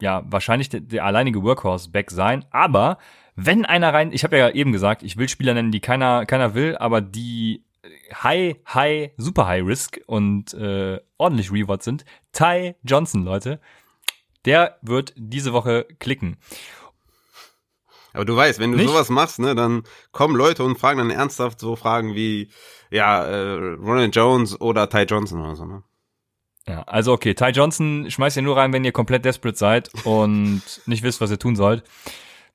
ja, wahrscheinlich der, der alleinige Workhorse-Back sein, aber wenn einer rein, ich habe ja eben gesagt, ich will Spieler nennen, die keiner, keiner will, aber die High, High, Super High Risk und äh, ordentlich Reward sind. Ty Johnson, Leute der wird diese Woche klicken. Aber du weißt, wenn du Nicht? sowas machst, ne, dann kommen Leute und fragen dann ernsthaft so Fragen wie, ja, äh, Ronald Jones oder Ty Johnson oder so, ne? Ja, also okay, Ty Johnson schmeißt ihr nur rein, wenn ihr komplett desperate seid und [laughs] nicht wisst, was ihr tun sollt.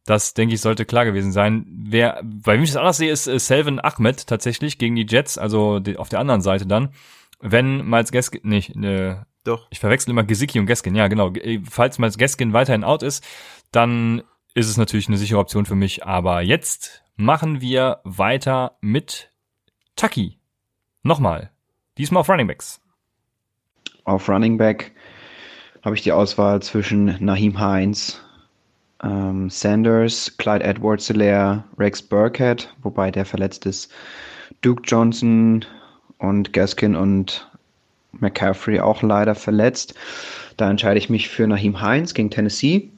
Das, denke ich, sollte klar gewesen sein. Wer, bei wem ich das anders sehe, ist äh, Selvin Ahmed tatsächlich gegen die Jets, also die, auf der anderen Seite dann. Wenn Miles Gaskin, nicht, äh, doch. Ich verwechsel immer Gesicki und Gaskin. Ja, genau. Äh, falls mal Gaskin weiterhin out ist, dann ist es natürlich eine sichere Option für mich. Aber jetzt machen wir weiter mit Tucky. Nochmal. Diesmal auf Running Backs. Auf Running Back habe ich die Auswahl zwischen Nahim Heinz, ähm, Sanders, Clyde Edwards Hilaire, Rex Burkhead, wobei der verletzt ist, Duke Johnson und Gaskin und McCaffrey auch leider verletzt. Da entscheide ich mich für Nahim Heinz gegen Tennessee.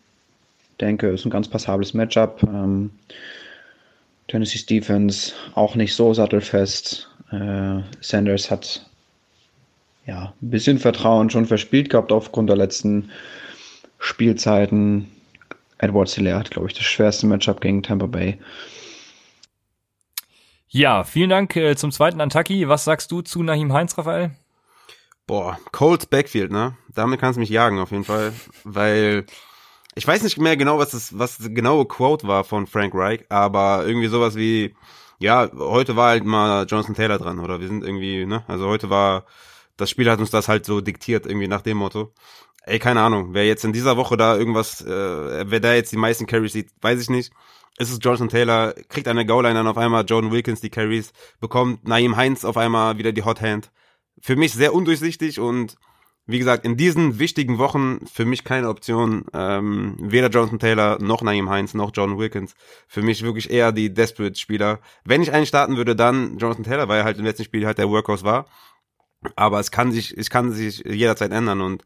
Denke, ist ein ganz passables Matchup. Ähm, Tennessee Defense auch nicht so sattelfest. Äh, Sanders hat ja ein bisschen Vertrauen schon verspielt gehabt aufgrund der letzten Spielzeiten. Edward Hilaire hat, glaube ich, das schwerste Matchup gegen Tampa Bay. Ja, vielen Dank äh, zum zweiten Antaki. Was sagst du zu Nahim Heinz, Raphael? Boah, Colts Backfield, ne? Damit kannst du mich jagen auf jeden Fall, weil ich weiß nicht mehr genau, was das, was das genaue Quote war von Frank Reich, aber irgendwie sowas wie, ja, heute war halt mal Jonathan Taylor dran oder wir sind irgendwie, ne? Also heute war, das Spiel hat uns das halt so diktiert, irgendwie nach dem Motto. Ey, keine Ahnung, wer jetzt in dieser Woche da irgendwas, äh, wer da jetzt die meisten Carries sieht, weiß ich nicht. Ist es Jonathan Taylor, kriegt eine Goal-Line dann auf einmal Jordan Wilkins die Carries, bekommt Naim Heinz auf einmal wieder die Hot Hand für mich sehr undurchsichtig und wie gesagt, in diesen wichtigen Wochen für mich keine Option. Ähm, weder Jonathan Taylor noch Naeem Heinz noch John Wilkins. Für mich wirklich eher die Desperate-Spieler. Wenn ich einen starten würde, dann Jonathan Taylor, weil er halt im letzten Spiel halt der Workhorse war. Aber es kann sich, es kann sich jederzeit ändern und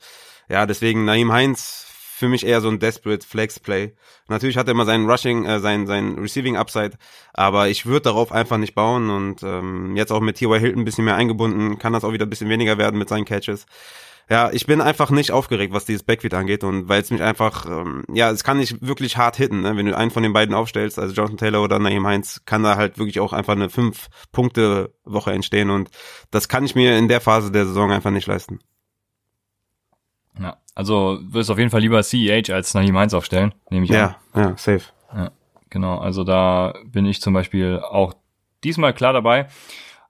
ja, deswegen Naeem Heinz für mich eher so ein Desperate Flex Play. Natürlich hat er immer seinen Rushing, äh, sein, sein Receiving Upside, aber ich würde darauf einfach nicht bauen und ähm, jetzt auch mit T.Y. Hilton ein bisschen mehr eingebunden, kann das auch wieder ein bisschen weniger werden mit seinen Catches. ja, ich bin einfach nicht aufgeregt, was dieses Backfield angeht und weil es mich einfach, ähm, ja, es kann nicht wirklich hart hitten, ne? wenn du einen von den beiden aufstellst, also Jonathan Taylor oder Naeem Heinz, kann da halt wirklich auch einfach eine fünf Punkte Woche entstehen und das kann ich mir in der Phase der Saison einfach nicht leisten. Also wirst auf jeden Fall lieber CEH als Naeem Heinz aufstellen, nehme ich ja, an. Ja, ja, safe. Ja, genau, also da bin ich zum Beispiel auch diesmal klar dabei.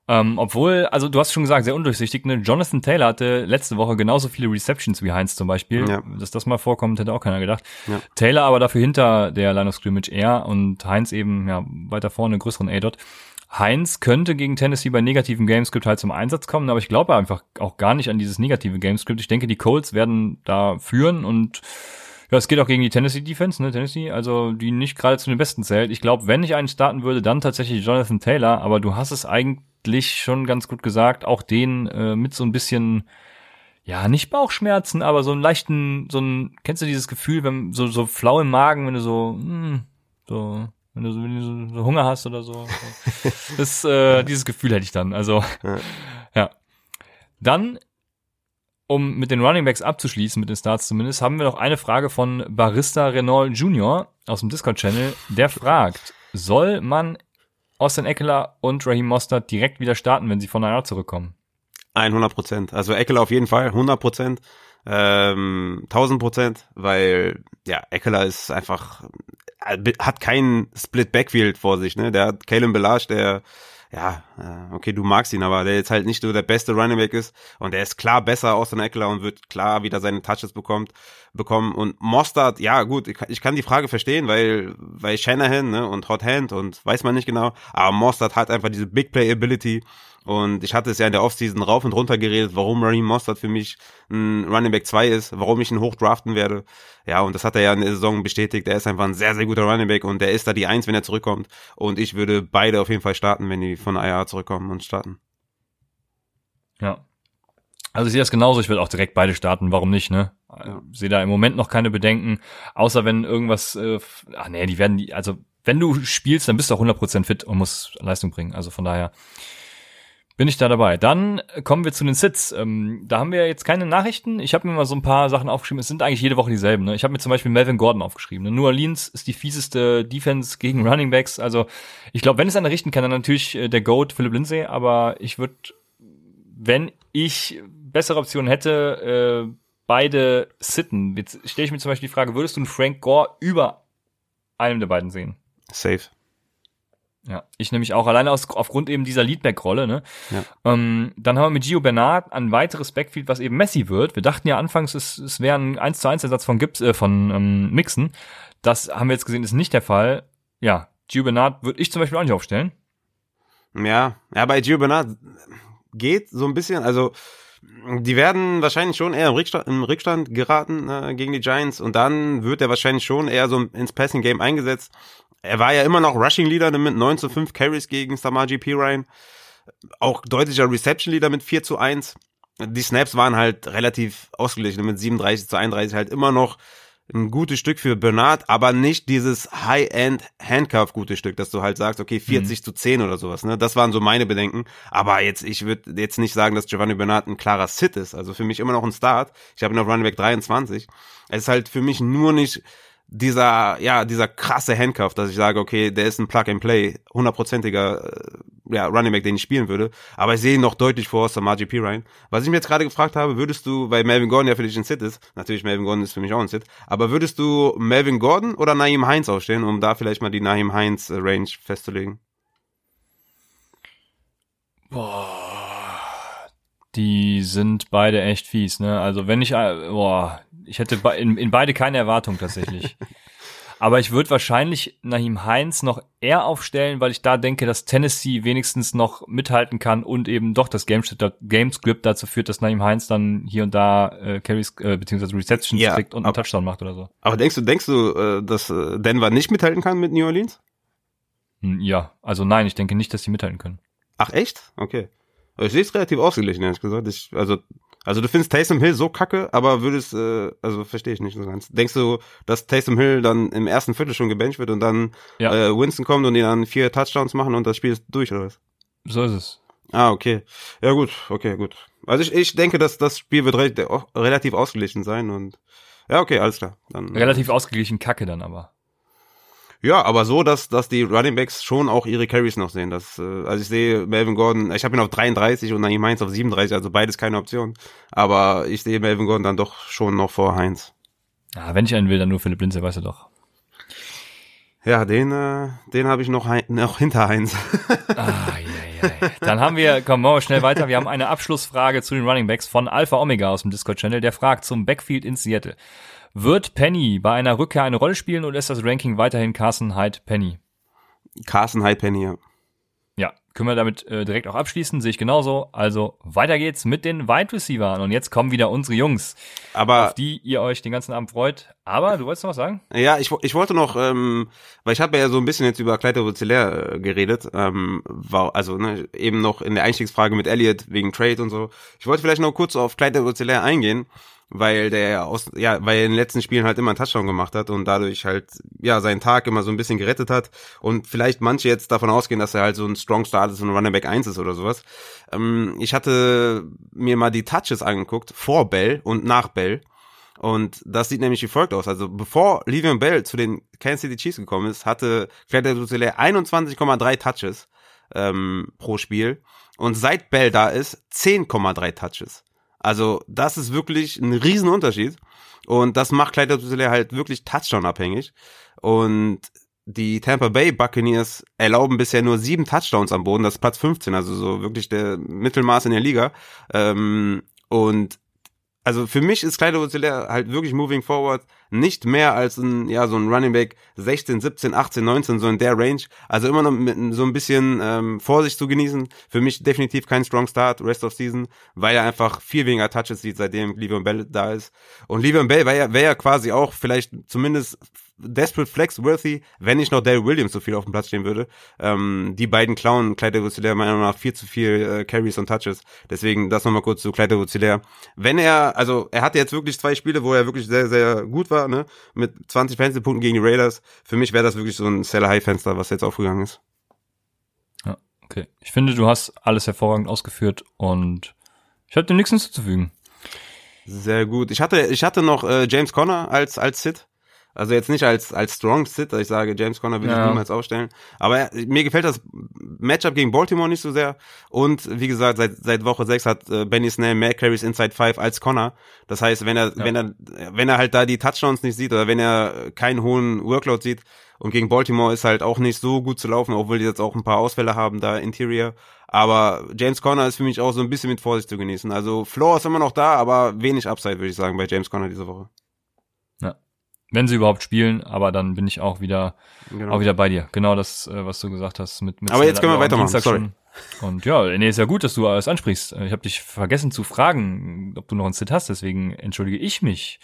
Ähm, obwohl, also du hast schon gesagt, sehr undurchsichtig. Ne? Jonathan Taylor hatte letzte Woche genauso viele Receptions wie Heinz zum Beispiel. Ja. Dass das mal vorkommt, hätte auch keiner gedacht. Ja. Taylor aber dafür hinter der Line of Scrimmage eher und Heinz eben ja weiter vorne, größeren A-Dot. Heinz könnte gegen Tennessee bei negativen Gamescript halt zum Einsatz kommen, aber ich glaube einfach auch gar nicht an dieses negative Gamescript. Ich denke, die Colts werden da führen und ja, es geht auch gegen die Tennessee Defense, ne, Tennessee, also die nicht gerade zu den Besten zählt. Ich glaube, wenn ich einen starten würde, dann tatsächlich Jonathan Taylor, aber du hast es eigentlich schon ganz gut gesagt, auch den äh, mit so ein bisschen, ja, nicht Bauchschmerzen, aber so einen leichten, so ein, kennst du dieses Gefühl, wenn so, so flau im Magen, wenn du so, hm, so, wenn du so, wenn du so, Hunger hast oder so. [laughs] das, äh, dieses Gefühl hätte ich dann. Also, ja. ja. Dann, um mit den Running Backs abzuschließen, mit den Starts zumindest, haben wir noch eine Frage von Barista Renault Jr. aus dem Discord-Channel. Der fragt, soll man Austin Eckler und Raheem Mostert direkt wieder starten, wenn sie von einer zurückkommen. 100 Prozent. Also Eckler auf jeden Fall, 100 Prozent, ähm, 1000 Prozent, weil ja Eckler ist einfach hat keinen Split Backfield vor sich, ne? Der hat Kalen Belage, der ja, äh, okay, du magst ihn, aber der jetzt halt nicht so der beste Running Back ist. Und der ist klar besser aus den Eckler und wird klar wieder seine Touches bekommt, bekommen. Und Mostard, ja gut, ich, ich kann die Frage verstehen, weil weil Shanahan ne, und Hot Hand und weiß man nicht genau, aber Mostard hat einfach diese Big Play Ability und ich hatte es ja in der Offseason rauf und runter geredet, warum Raheem Mostert für mich ein Running Back 2 ist, warum ich ihn hoch draften werde. Ja, und das hat er ja in der Saison bestätigt. Er ist einfach ein sehr, sehr guter Running Back und der ist da die Eins, wenn er zurückkommt. Und ich würde beide auf jeden Fall starten, wenn die von IR zurückkommen und starten. Ja. Also ich sehe das genauso, ich würde auch direkt beide starten, warum nicht, ne? Ja. Sehe da im Moment noch keine Bedenken, außer wenn irgendwas, äh, ach nee, die werden die, also wenn du spielst, dann bist du auch 100% fit und musst Leistung bringen. Also von daher bin ich da dabei. Dann kommen wir zu den Sits. Ähm, da haben wir jetzt keine Nachrichten. Ich habe mir mal so ein paar Sachen aufgeschrieben. Es sind eigentlich jede Woche dieselben. Ne? Ich habe mir zum Beispiel Melvin Gordon aufgeschrieben. Ne? New Orleans ist die fieseste Defense gegen Running Backs. Also ich glaube, wenn es eine richten kann, dann natürlich äh, der Goat Philip Lindsay. Aber ich würde, wenn ich bessere Optionen hätte, äh, beide sitten. Jetzt stelle ich mir zum Beispiel die Frage, würdest du einen Frank Gore über einem der beiden sehen? Safe. Ja, ich nämlich auch alleine aus, aufgrund eben dieser Leadback-Rolle. Ne? Ja. Ähm, dann haben wir mit Gio Bernard ein weiteres Backfield, was eben Messi wird. Wir dachten ja anfangs, es, es wäre ein 1 zu 1 Ersatz von Gibbs, äh, von ähm, Mixen. Das haben wir jetzt gesehen, ist nicht der Fall. Ja, Gio Bernard würde ich zum Beispiel auch nicht aufstellen. Ja, ja, bei Gio Bernard geht so ein bisschen, also die werden wahrscheinlich schon eher im Rückstand, im Rückstand geraten äh, gegen die Giants und dann wird er wahrscheinlich schon eher so ins Passing Game eingesetzt er war ja immer noch Rushing Leader mit 9 zu 5 Carries gegen Samaji Pirine. Auch deutlicher Reception Leader mit 4 zu 1. Die Snaps waren halt relativ ausgeglichen mit 37 zu 31 halt immer noch ein gutes Stück für Bernard, aber nicht dieses High-End Handcuff gutes Stück, dass du halt sagst, okay, 40 mhm. zu 10 oder sowas, ne? Das waren so meine Bedenken. Aber jetzt, ich würde jetzt nicht sagen, dass Giovanni Bernard ein klarer Sit ist. Also für mich immer noch ein Start. Ich habe ihn auf Running Back 23. Es ist halt für mich nur nicht dieser, ja, dieser krasse Handcuff, dass ich sage, okay, der ist ein Plug-and-Play, hundertprozentiger, äh, ja, Running Back, den ich spielen würde. Aber ich sehe ihn noch deutlich vor Samaji Pirine. Was ich mir jetzt gerade gefragt habe, würdest du, weil Melvin Gordon ja für dich ein Sit ist, natürlich Melvin Gordon ist für mich auch ein Sit, aber würdest du Melvin Gordon oder Naim Heinz aufstellen, um da vielleicht mal die Naim Heinz äh, Range festzulegen? Boah. Die sind beide echt fies, ne? Also wenn ich, äh, boah, ich hätte in, in beide keine Erwartung tatsächlich. [laughs] Aber ich würde wahrscheinlich Nahim Heinz noch eher aufstellen, weil ich da denke, dass Tennessee wenigstens noch mithalten kann und eben doch das Game, Game Script dazu führt, dass Nahim Heinz dann hier und da äh, Carries äh, beziehungsweise Receptions ja, kriegt und einen Touchdown macht oder so. Aber denkst du, denkst du, äh, dass äh, Denver nicht mithalten kann mit New Orleans? Hm, ja, also nein, ich denke nicht, dass sie mithalten können. Ach echt? Okay. Ich sehe es relativ ausgeglichen, ehrlich gesagt. Ich, also also du findest Taysom Hill so kacke, aber würdest, äh, also verstehe ich nicht so ganz. Denkst du, dass Taysom Hill dann im ersten Viertel schon gebencht wird und dann ja. äh, Winston kommt und die dann vier Touchdowns machen und das Spiel ist durch oder was? So ist es. Ah, okay. Ja, gut, okay, gut. Also ich, ich denke, dass das Spiel wird re relativ ausgeglichen sein und ja, okay, alles klar. Dann, Relativ ausgeglichen Kacke dann aber. Ja, aber so, dass, dass die Running Backs schon auch ihre Carries noch sehen. Das, äh, also ich sehe Melvin Gordon, ich habe ihn auf 33 und dann Heinz auf 37, also beides keine Option. Aber ich sehe Melvin Gordon dann doch schon noch vor Heinz. Ah, wenn ich einen will, dann nur Philipp Lindsay, weißt du doch. Ja, den, äh, den habe ich noch, hein noch hinter Heinz. [laughs] Ah, ja, ja, ja. Dann haben wir, kommen wir schnell weiter. Wir haben eine Abschlussfrage zu den Running Backs von Alpha Omega aus dem Discord-Channel. Der fragt zum Backfield in Seattle. Wird Penny bei einer Rückkehr eine Rolle spielen oder ist das Ranking weiterhin Carson Hyde Penny? Carson Hyde Penny, ja. Ja, können wir damit äh, direkt auch abschließen, sehe ich genauso. Also weiter geht's mit den Wide Receivers und jetzt kommen wieder unsere Jungs, Aber auf die ihr euch den ganzen Abend freut. Aber du wolltest noch was sagen? Ja, ich, ich wollte noch, ähm, weil ich habe ja so ein bisschen jetzt über Kleider äh, geredet, ähm, war, also ne, eben noch in der Einstiegsfrage mit Elliot wegen Trade und so. Ich wollte vielleicht noch kurz auf Kleider eingehen, weil der aus, ja, weil er in den letzten Spielen halt immer einen Touchdown gemacht hat und dadurch halt, ja, seinen Tag immer so ein bisschen gerettet hat und vielleicht manche jetzt davon ausgehen, dass er halt so ein Strong Start ist und Running Back 1 ist oder sowas. Ähm, ich hatte mir mal die Touches angeguckt, vor Bell und nach Bell und das sieht nämlich wie folgt aus. Also bevor Livion Bell zu den Kansas City Chiefs gekommen ist, hatte Clyde Dutele 21,3 Touches ähm, pro Spiel und seit Bell da ist 10,3 Touches. Also das ist wirklich ein Riesenunterschied. Und das macht Clyde Dutele halt wirklich Touchdown-abhängig. Und die Tampa Bay Buccaneers erlauben bisher nur sieben Touchdowns am Boden, das ist Platz 15, also so wirklich der Mittelmaß in der Liga. Ähm, und also für mich ist Clyde Rozillaire halt wirklich moving forward nicht mehr als ein, ja, so ein Running Back 16, 17, 18, 19, so in der Range. Also immer noch mit so ein bisschen ähm, Vorsicht zu genießen. Für mich definitiv kein Strong Start, Rest of Season, weil er einfach viel weniger Touches sieht, seitdem Le'Veon Bell da ist. Und Le'Veon Bell wäre ja, wär ja quasi auch vielleicht zumindest Desperate Flex worthy, wenn nicht noch Daryl Williams so viel auf dem Platz stehen würde. Ähm, die beiden klauen Clyde Wutzilär meiner Meinung nach viel zu viel äh, Carries und Touches. Deswegen das nochmal kurz zu Clyde Wutzilär. Wenn er, also er hatte jetzt wirklich zwei Spiele, wo er wirklich sehr, sehr gut war, ne? Mit 20 Fantasy-Punkten gegen die Raiders. Für mich wäre das wirklich so ein Seller-High-Fenster, was jetzt aufgegangen ist. Ja, okay. Ich finde, du hast alles hervorragend ausgeführt und ich habe dem nichts hinzuzufügen. Sehr gut. Ich hatte, ich hatte noch äh, James Conner als als Sit. Also jetzt nicht als, als Strong Sit, ich sage, James Conner will ja. ich niemals aufstellen. Aber mir gefällt das Matchup gegen Baltimore nicht so sehr. Und wie gesagt, seit, seit Woche 6 hat äh, Benny Snell mehr Carries inside 5 als Conner. Das heißt, wenn er, ja. wenn er, wenn er halt da die Touchdowns nicht sieht oder wenn er keinen hohen Workload sieht und gegen Baltimore ist halt auch nicht so gut zu laufen, obwohl die jetzt auch ein paar Ausfälle haben da Interior. Aber James Conner ist für mich auch so ein bisschen mit Vorsicht zu genießen. Also Floor ist immer noch da, aber wenig Upside, würde ich sagen, bei James Conner diese Woche wenn sie überhaupt spielen, aber dann bin ich auch wieder genau. auch wieder bei dir. Genau das, äh, was du gesagt hast mit, mit Aber jetzt können wir weitermachen. Sorry. Und ja, nee, ist ja gut, dass du alles ansprichst. Ich habe dich vergessen zu fragen, ob du noch ein Sit hast, deswegen entschuldige ich mich.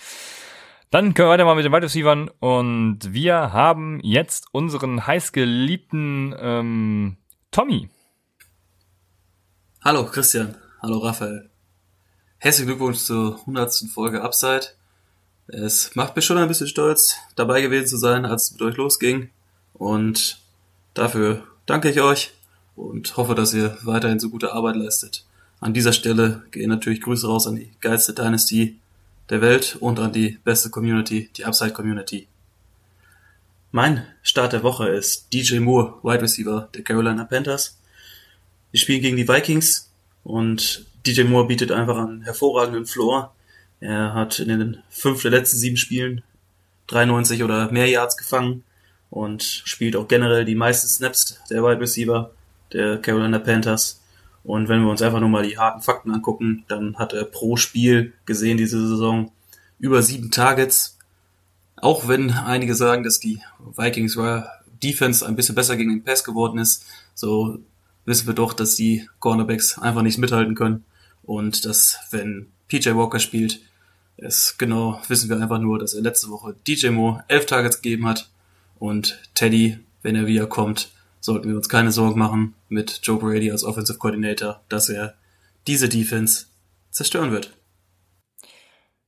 Dann können wir weitermachen mit den Wide und wir haben jetzt unseren heißgeliebten ähm, Tommy. Hallo Christian, hallo Raphael. Herzlichen Glückwunsch zur 100. Folge Upside. Es macht mich schon ein bisschen stolz, dabei gewesen zu sein, als es mit euch losging. Und dafür danke ich euch und hoffe, dass ihr weiterhin so gute Arbeit leistet. An dieser Stelle gehen natürlich Grüße raus an die geilste Dynasty der Welt und an die beste Community, die Upside Community. Mein Start der Woche ist DJ Moore, Wide Receiver der Carolina Panthers. Wir spielen gegen die Vikings und DJ Moore bietet einfach einen hervorragenden Floor er hat in den fünf der letzten sieben Spielen 93 oder mehr Yards gefangen und spielt auch generell die meisten Snaps der Wide Receiver der Carolina Panthers. Und wenn wir uns einfach nur mal die harten Fakten angucken, dann hat er pro Spiel gesehen diese Saison über sieben Targets. Auch wenn einige sagen, dass die Vikings Defense ein bisschen besser gegen den Pass geworden ist, so wissen wir doch, dass die Cornerbacks einfach nicht mithalten können und dass wenn PJ Walker spielt, es genau wissen wir einfach nur, dass er letzte Woche DJ Mo elf Targets gegeben hat und Teddy, wenn er wiederkommt, sollten wir uns keine Sorgen machen mit Joe Brady als Offensive Coordinator, dass er diese Defense zerstören wird.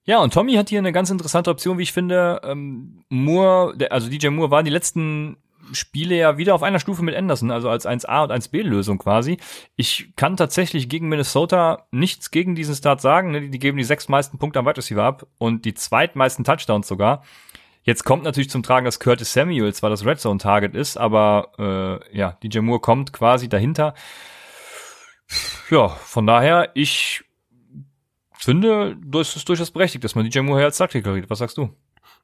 Ja, und Tommy hat hier eine ganz interessante Option, wie ich finde. Ähm, Moore, also DJ Moore war die letzten Spiele ja wieder auf einer Stufe mit Anderson, also als 1A und 1B-Lösung quasi. Ich kann tatsächlich gegen Minnesota nichts gegen diesen Start sagen. Ne? Die geben die sechs meisten Punkte am Wide Receiver ab und die zweitmeisten Touchdowns sogar. Jetzt kommt natürlich zum Tragen, dass Curtis Samuel zwar das Red Zone Target ist, aber äh, ja, DJ Moore kommt quasi dahinter. Ja, von daher, ich finde, das ist durchaus berechtigt, dass man DJ Moore als Tag deklariert. Was sagst du?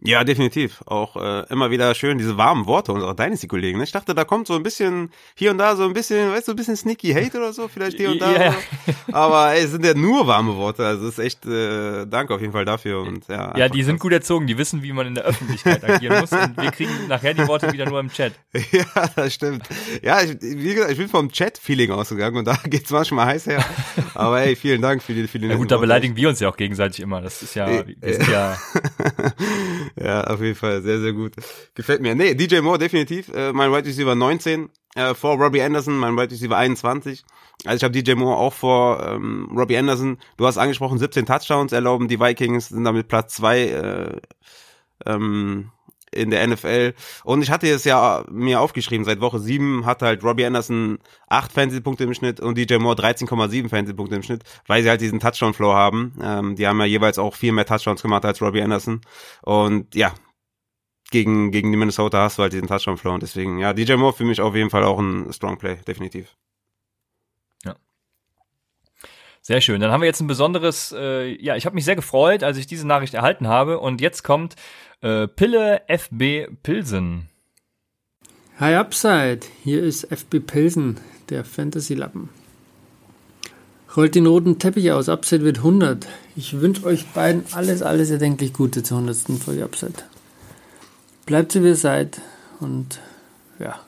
Ja, definitiv. Auch äh, immer wieder schön diese warmen Worte unserer Dynasty-Kollegen. Ne? Ich dachte, da kommt so ein bisschen hier und da so ein bisschen, weißt du, ein bisschen sneaky Hate oder so, vielleicht hier und da. So. Aber ey, es sind ja nur warme Worte. Also es ist echt äh, Danke auf jeden Fall dafür. Und ja, ja, die sind gut erzogen. Die wissen, wie man in der Öffentlichkeit agieren muss. Und wir kriegen nachher die Worte wieder nur im Chat. [laughs] ja, das stimmt. Ja, ich, wie gesagt, ich bin vom Chat-Feeling ausgegangen und da [laughs] geht's manchmal heiß her. Aber ey, vielen Dank für die, für die Ja gut, da beleidigen wir uns ja auch gegenseitig immer. Das ist ja, wir sind ja [laughs] ja, auf jeden Fall, sehr, sehr gut. Gefällt mir. Nee, DJ Moore definitiv, äh, mein Wide Receiver 19, äh, vor Robbie Anderson, mein Wide Receiver 21. Also ich habe DJ Moore auch vor ähm, Robbie Anderson. Du hast angesprochen, 17 Touchdowns erlauben die Vikings, sind damit Platz zwei äh, ähm, in der NFL. Und ich hatte es ja mir aufgeschrieben, seit Woche 7 hat halt Robbie Anderson 8 Fantasy-Punkte im Schnitt und DJ Moore 13,7 Fantasy-Punkte im Schnitt, weil sie halt diesen Touchdown-Flow haben. Ähm, die haben ja jeweils auch viel mehr Touchdowns gemacht als Robbie Anderson. Und ja, gegen, gegen die Minnesota hast du halt diesen Touchdown-Flow und deswegen, ja, DJ Moore für mich auf jeden Fall auch ein Strong Play, definitiv. Sehr schön. Dann haben wir jetzt ein besonderes, äh, ja, ich habe mich sehr gefreut, als ich diese Nachricht erhalten habe. Und jetzt kommt äh, Pille FB Pilsen. Hi Upside, hier ist FB Pilsen, der Fantasy-Lappen. Rollt den roten Teppich aus, Upside wird 100. Ich wünsche euch beiden alles, alles erdenklich Gute zur 100. Folge Upside. Bleibt so wie ihr seid und ja,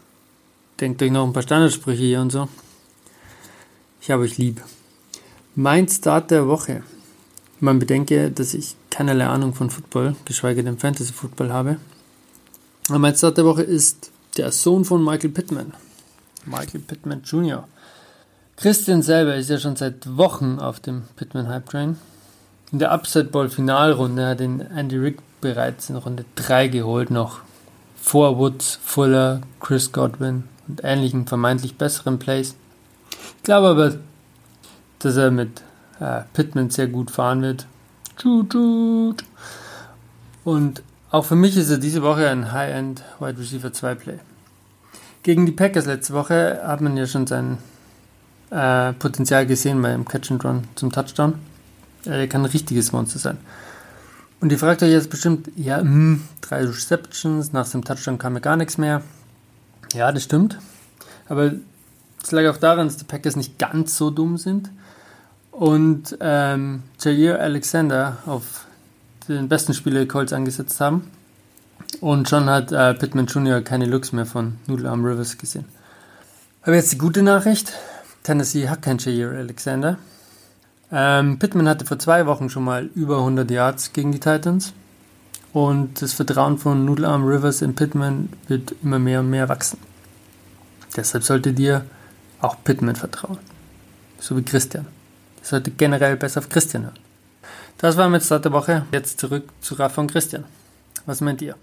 denkt euch noch ein paar Standardsprüche hier und so. Ich habe euch lieb. Mein Start der Woche. Man bedenke, dass ich keinerlei Ahnung von Football, geschweige denn Fantasy Football habe. Aber mein Start der Woche ist der Sohn von Michael Pittman. Michael Pittman Jr. Christian selber ist ja schon seit Wochen auf dem Pittman Hype Train. In der Upside Ball Finalrunde hat ihn Andy Rick bereits in Runde 3 geholt, noch vor Woods, Fuller, Chris Godwin und ähnlichen vermeintlich besseren Plays. Ich glaube aber, dass er mit äh, Pittman sehr gut fahren wird. Und auch für mich ist er diese Woche ein High-End Wide Receiver 2 Play. Gegen die Packers letzte Woche hat man ja schon sein äh, Potenzial gesehen beim Catch and Run zum Touchdown. Er kann ein richtiges Monster sein. Und ihr fragt euch jetzt bestimmt, ja, mh, hm, drei Receptions, nach dem Touchdown kam ja gar nichts mehr. Ja, das stimmt. Aber es lag auch daran, dass die Packers nicht ganz so dumm sind und ähm, Jair Alexander auf den besten Spieler der Colts angesetzt haben. Und schon hat äh, Pittman Jr. keine Looks mehr von Noodle Arm Rivers gesehen. Aber jetzt die gute Nachricht. Tennessee hat keinen Jair Alexander. Ähm, Pittman hatte vor zwei Wochen schon mal über 100 Yards gegen die Titans. Und das Vertrauen von Noodle Arm Rivers in Pittman wird immer mehr und mehr wachsen. Deshalb solltet ihr auch Pittman vertrauen. So wie Christian. Ich sollte generell besser auf Christian hören. Das war mit Start der Woche. Jetzt zurück zu Rafa und Christian. Was meint ihr?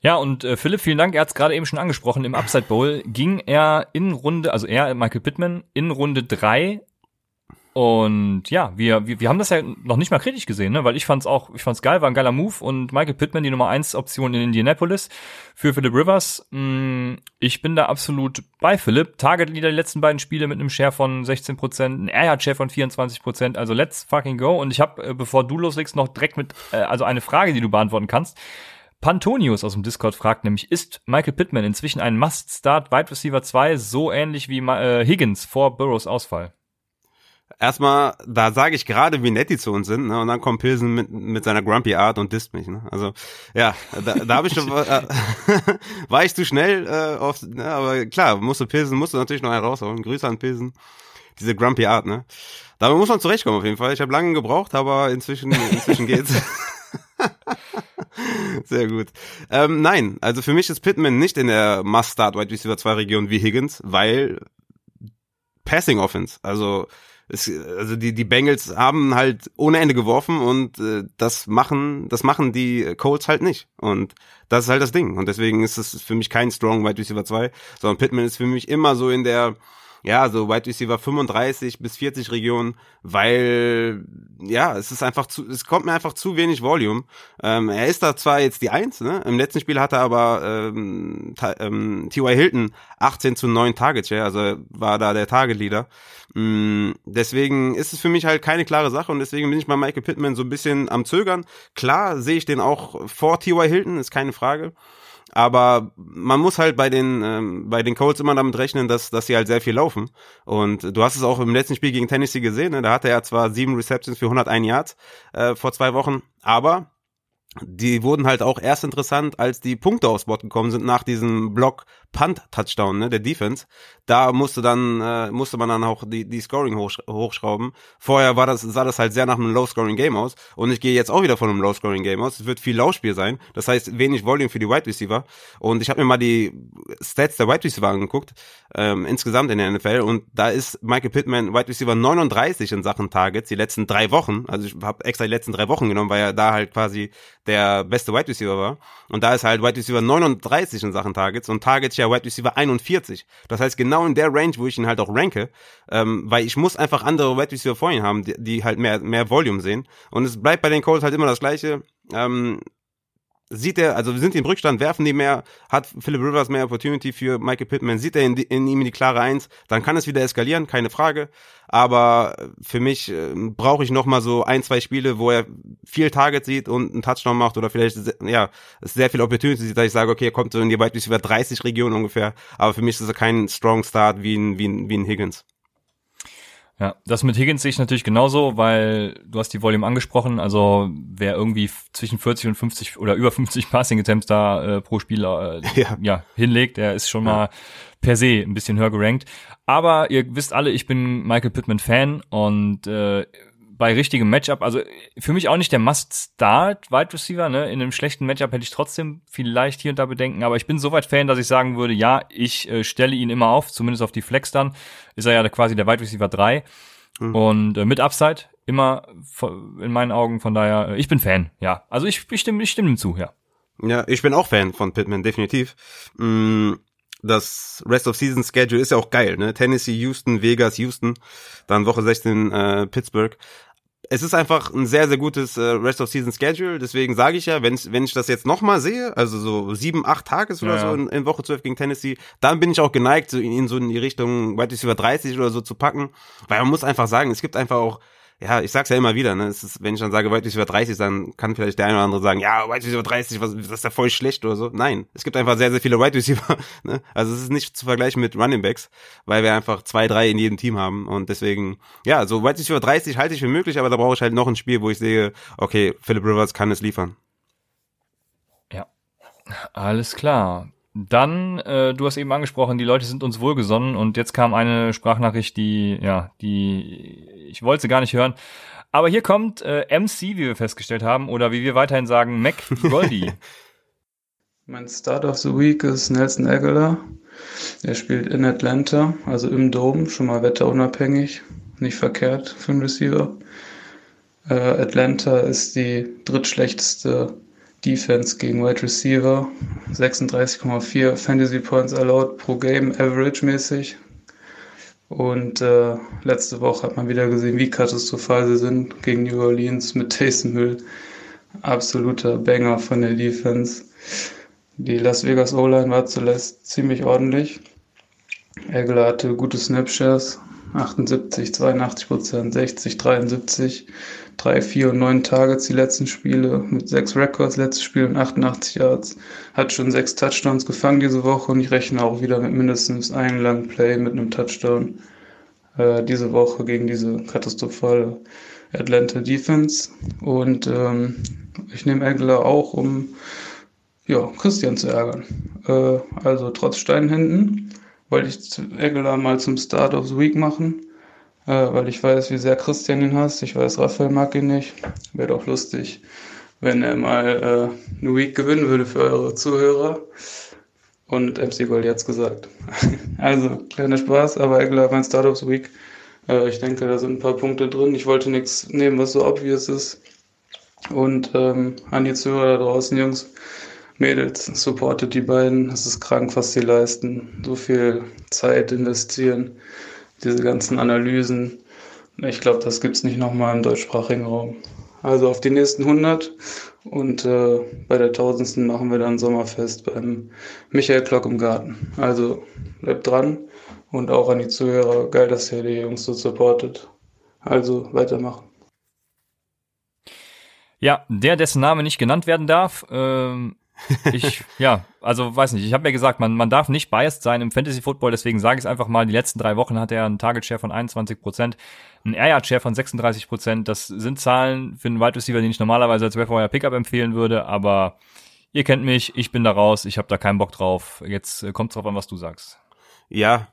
Ja, und äh, Philipp, vielen Dank. Er hat es gerade eben schon angesprochen. Im Upside Bowl ging er in Runde, also er, Michael Pittman, in Runde drei und ja, wir, wir, wir haben das ja noch nicht mal kritisch gesehen, ne? weil ich fand's auch, ich fand's geil, war ein geiler Move und Michael Pittman die Nummer eins Option in Indianapolis für Philip Rivers. Mh, ich bin da absolut bei Philipp. Target Leader die letzten beiden Spiele mit einem Share von 16 Prozent, ein Airhard Share von 24 Prozent. Also let's fucking go. Und ich habe, äh, bevor du loslegst, noch direkt mit, äh, also eine Frage, die du beantworten kannst. Pantonius aus dem Discord fragt nämlich, ist Michael Pittman inzwischen ein Must-Start Wide Receiver 2 so ähnlich wie äh, Higgins vor Burrows Ausfall? Erstmal, da sage ich gerade, wie nett die zu uns sind, ne? Und dann kommt Pilsen mit, mit seiner Grumpy Art und disst mich, ne? Also, ja, da, da habe ich schon, äh, [laughs] war ich zu schnell äh, auf, ne? aber klar, musste Pilsen, musste natürlich noch herausholen. Grüße an Pilsen. Diese Grumpy Art, ne? Damit muss man zurechtkommen auf jeden Fall. Ich habe lange gebraucht, aber inzwischen, inzwischen geht's. [laughs] [laughs] Sehr gut. Ähm, nein, also für mich ist Pittman nicht in der Must-Start Wide Receiver 2 Region wie Higgins, weil Passing Offense. Also es, also die, die Bengals haben halt ohne Ende geworfen und äh, das machen, das machen die Colts halt nicht. Und das ist halt das Ding. Und deswegen ist es für mich kein Strong Wide Receiver 2, sondern Pittman ist für mich immer so in der ja, so Wide Receiver 35 bis 40 Regionen, weil ja, es ist einfach zu, es kommt mir einfach zu wenig Volume. Ähm, er ist da zwar jetzt die Eins, ne? Im letzten Spiel hatte er aber ähm, ähm, T.Y. Hilton 18 zu 9 Targets, ja, also war da der Target Leader. Mm, deswegen ist es für mich halt keine klare Sache und deswegen bin ich bei Michael Pittman so ein bisschen am Zögern. Klar sehe ich den auch vor T.Y. Hilton, ist keine Frage. Aber man muss halt bei den ähm, bei den Colts immer damit rechnen, dass dass sie halt sehr viel laufen. Und du hast es auch im letzten Spiel gegen Tennessee gesehen. Ne? Da hatte er zwar sieben Receptions für 101 Yards äh, vor zwei Wochen, aber die wurden halt auch erst interessant, als die Punkte aufs Board gekommen sind nach diesem Block Punt Touchdown, ne, der Defense. Da musste dann äh, musste man dann auch die die Scoring hoch, hochschrauben. Vorher war das sah das halt sehr nach einem Low Scoring Game aus und ich gehe jetzt auch wieder von einem Low Scoring Game aus. Es wird viel Laufspiel sein, das heißt wenig Volume für die Wide Receiver und ich habe mir mal die Stats der Wide Receiver angeguckt ähm, insgesamt in der NFL und da ist Michael Pittman Wide Receiver 39 in Sachen Targets die letzten drei Wochen. Also ich habe extra die letzten drei Wochen genommen, weil er da halt quasi der beste Wide Receiver war und da ist halt Wide Receiver 39 in Sachen Targets und Targets ja Wide Receiver 41. Das heißt, genau in der Range, wo ich ihn halt auch ranke, ähm, weil ich muss einfach andere Wide Receiver vor ihm haben, die, die halt mehr, mehr Volume sehen. Und es bleibt bei den Colts halt immer das Gleiche. Ähm, sieht er, also wir sind im Rückstand, werfen die mehr, hat Philip Rivers mehr Opportunity für Michael Pittman, sieht er in, in ihm die klare Eins, dann kann es wieder eskalieren, keine Frage. Aber für mich äh, brauche ich noch mal so ein, zwei Spiele, wo er viel Target sieht und einen Touchdown macht oder vielleicht ja sehr viel Opportunity sieht, dass ich sage, okay, er kommt so in die weit über 30 Regionen ungefähr. Aber für mich ist er kein Strong Start wie ein, wie ein, wie ein Higgins. Ja, das mit Higgins sehe ich natürlich genauso, weil du hast die Volume angesprochen, also wer irgendwie zwischen 40 und 50 oder über 50 Passing Attempts da äh, pro Spiel äh, [laughs] ja. ja. hinlegt, der ist schon ja. mal per se ein bisschen höher gerankt. Aber ihr wisst alle, ich bin Michael Pittman Fan und äh, bei richtigem Matchup, also für mich auch nicht der Must-Start Wide Receiver, ne? In einem schlechten Matchup hätte ich trotzdem vielleicht hier und da Bedenken, aber ich bin soweit Fan, dass ich sagen würde, ja, ich äh, stelle ihn immer auf, zumindest auf die Flex dann. Ist er ja quasi der Wide Receiver 3 mhm. und äh, mit Upside immer in meinen Augen, von daher, äh, ich bin Fan, ja. Also ich, ich stimme, ich stimme ihm zu, ja. Ja, ich bin auch Fan von Pittman, definitiv. Mm das Rest of Season Schedule ist ja auch geil, ne? Tennessee, Houston, Vegas, Houston, dann Woche 16 äh, Pittsburgh es ist einfach ein sehr, sehr gutes äh, Rest of Season Schedule. Deswegen sage ich ja, wenn, wenn ich das jetzt nochmal sehe, also so sieben, acht Tages oder ja, so in, in, Woche 12 gegen Tennessee, dann bin ich auch geneigt, so in, in so in die Richtung Wide Receiver 30 oder so zu packen. Weil man muss einfach sagen, es gibt einfach auch ja, ich sag's ja immer wieder, ne, ist, wenn ich dann sage, White Receiver 30, dann kann vielleicht der eine oder andere sagen, ja, White Receiver 30, was, das ist ja voll schlecht oder so. Nein, es gibt einfach sehr, sehr viele White Receiver, [laughs] ne? Also es ist nicht zu vergleichen mit Running Backs, weil wir einfach zwei, drei in jedem Team haben und deswegen, ja, so White Receiver 30 halte ich für möglich, aber da brauche ich halt noch ein Spiel, wo ich sehe, okay, Philip Rivers kann es liefern. Ja, alles klar. Dann, äh, du hast eben angesprochen, die Leute sind uns wohlgesonnen und jetzt kam eine Sprachnachricht, die, ja, die, ich wollte sie gar nicht hören. Aber hier kommt äh, MC, wie wir festgestellt haben, oder wie wir weiterhin sagen, Mac Goldie. [laughs] mein Start of the Week ist Nelson Aguilar. Er spielt in Atlanta, also im Dome, schon mal wetterunabhängig, nicht verkehrt für einen Receiver. Äh, Atlanta ist die drittschlechteste Defense gegen Wide Receiver, 36,4 Fantasy Points allowed pro Game, average mäßig. Und äh, letzte Woche hat man wieder gesehen, wie katastrophal sie sind gegen New Orleans mit Taysom Hill. Absoluter Banger von der Defense. Die Las Vegas O-Line war zuletzt ziemlich ordentlich. Eggler hatte gute Snapshares, 78, 82 Prozent, 60, 73 drei, vier und neun Targets die letzten Spiele mit sechs Records, letztes Spiel und 88 Yards. Hat schon sechs Touchdowns gefangen diese Woche und ich rechne auch wieder mit mindestens einem langen Play mit einem Touchdown äh, diese Woche gegen diese katastrophale Atlanta Defense. Und ähm, ich nehme Aguilar auch, um ja, Christian zu ärgern. Äh, also trotz Steinhänden wollte ich Aguilar mal zum Start of the Week machen äh, weil ich weiß, wie sehr Christian ihn hasst. Ich weiß, Raphael mag ihn nicht. Wäre doch lustig, wenn er mal äh, eine Week gewinnen würde für eure Zuhörer. Und MC Gold jetzt gesagt. [laughs] also, kleiner Spaß, aber Egler, mein Startups Week Äh, ich denke, da sind ein paar Punkte drin. Ich wollte nichts nehmen, was so obvious ist. Und ähm, an die Zuhörer da draußen, Jungs, Mädels, supportet die beiden. Es ist krank, was sie leisten. So viel Zeit investieren, diese ganzen Analysen. Ich glaube, das gibt es nicht nochmal im deutschsprachigen Raum. Also auf die nächsten 100 und äh, bei der tausendsten machen wir dann Sommerfest beim Michael Klock im Garten. Also bleibt dran und auch an die Zuhörer. Geil, dass ihr die Jungs so supportet. Also weitermachen. Ja, der, dessen Name nicht genannt werden darf, ähm, ich, ja, also weiß nicht, ich habe ja gesagt, man, man darf nicht biased sein im Fantasy Football, deswegen sage ich es einfach mal, die letzten drei Wochen hat er einen Target Share von 21 Prozent, einen Air Yard Share von 36 Prozent. Das sind Zahlen für einen Wide Receiver, den ich normalerweise als Wire Pickup empfehlen würde, aber ihr kennt mich, ich bin da raus, ich habe da keinen Bock drauf. Jetzt äh, kommt drauf an, was du sagst. Ja,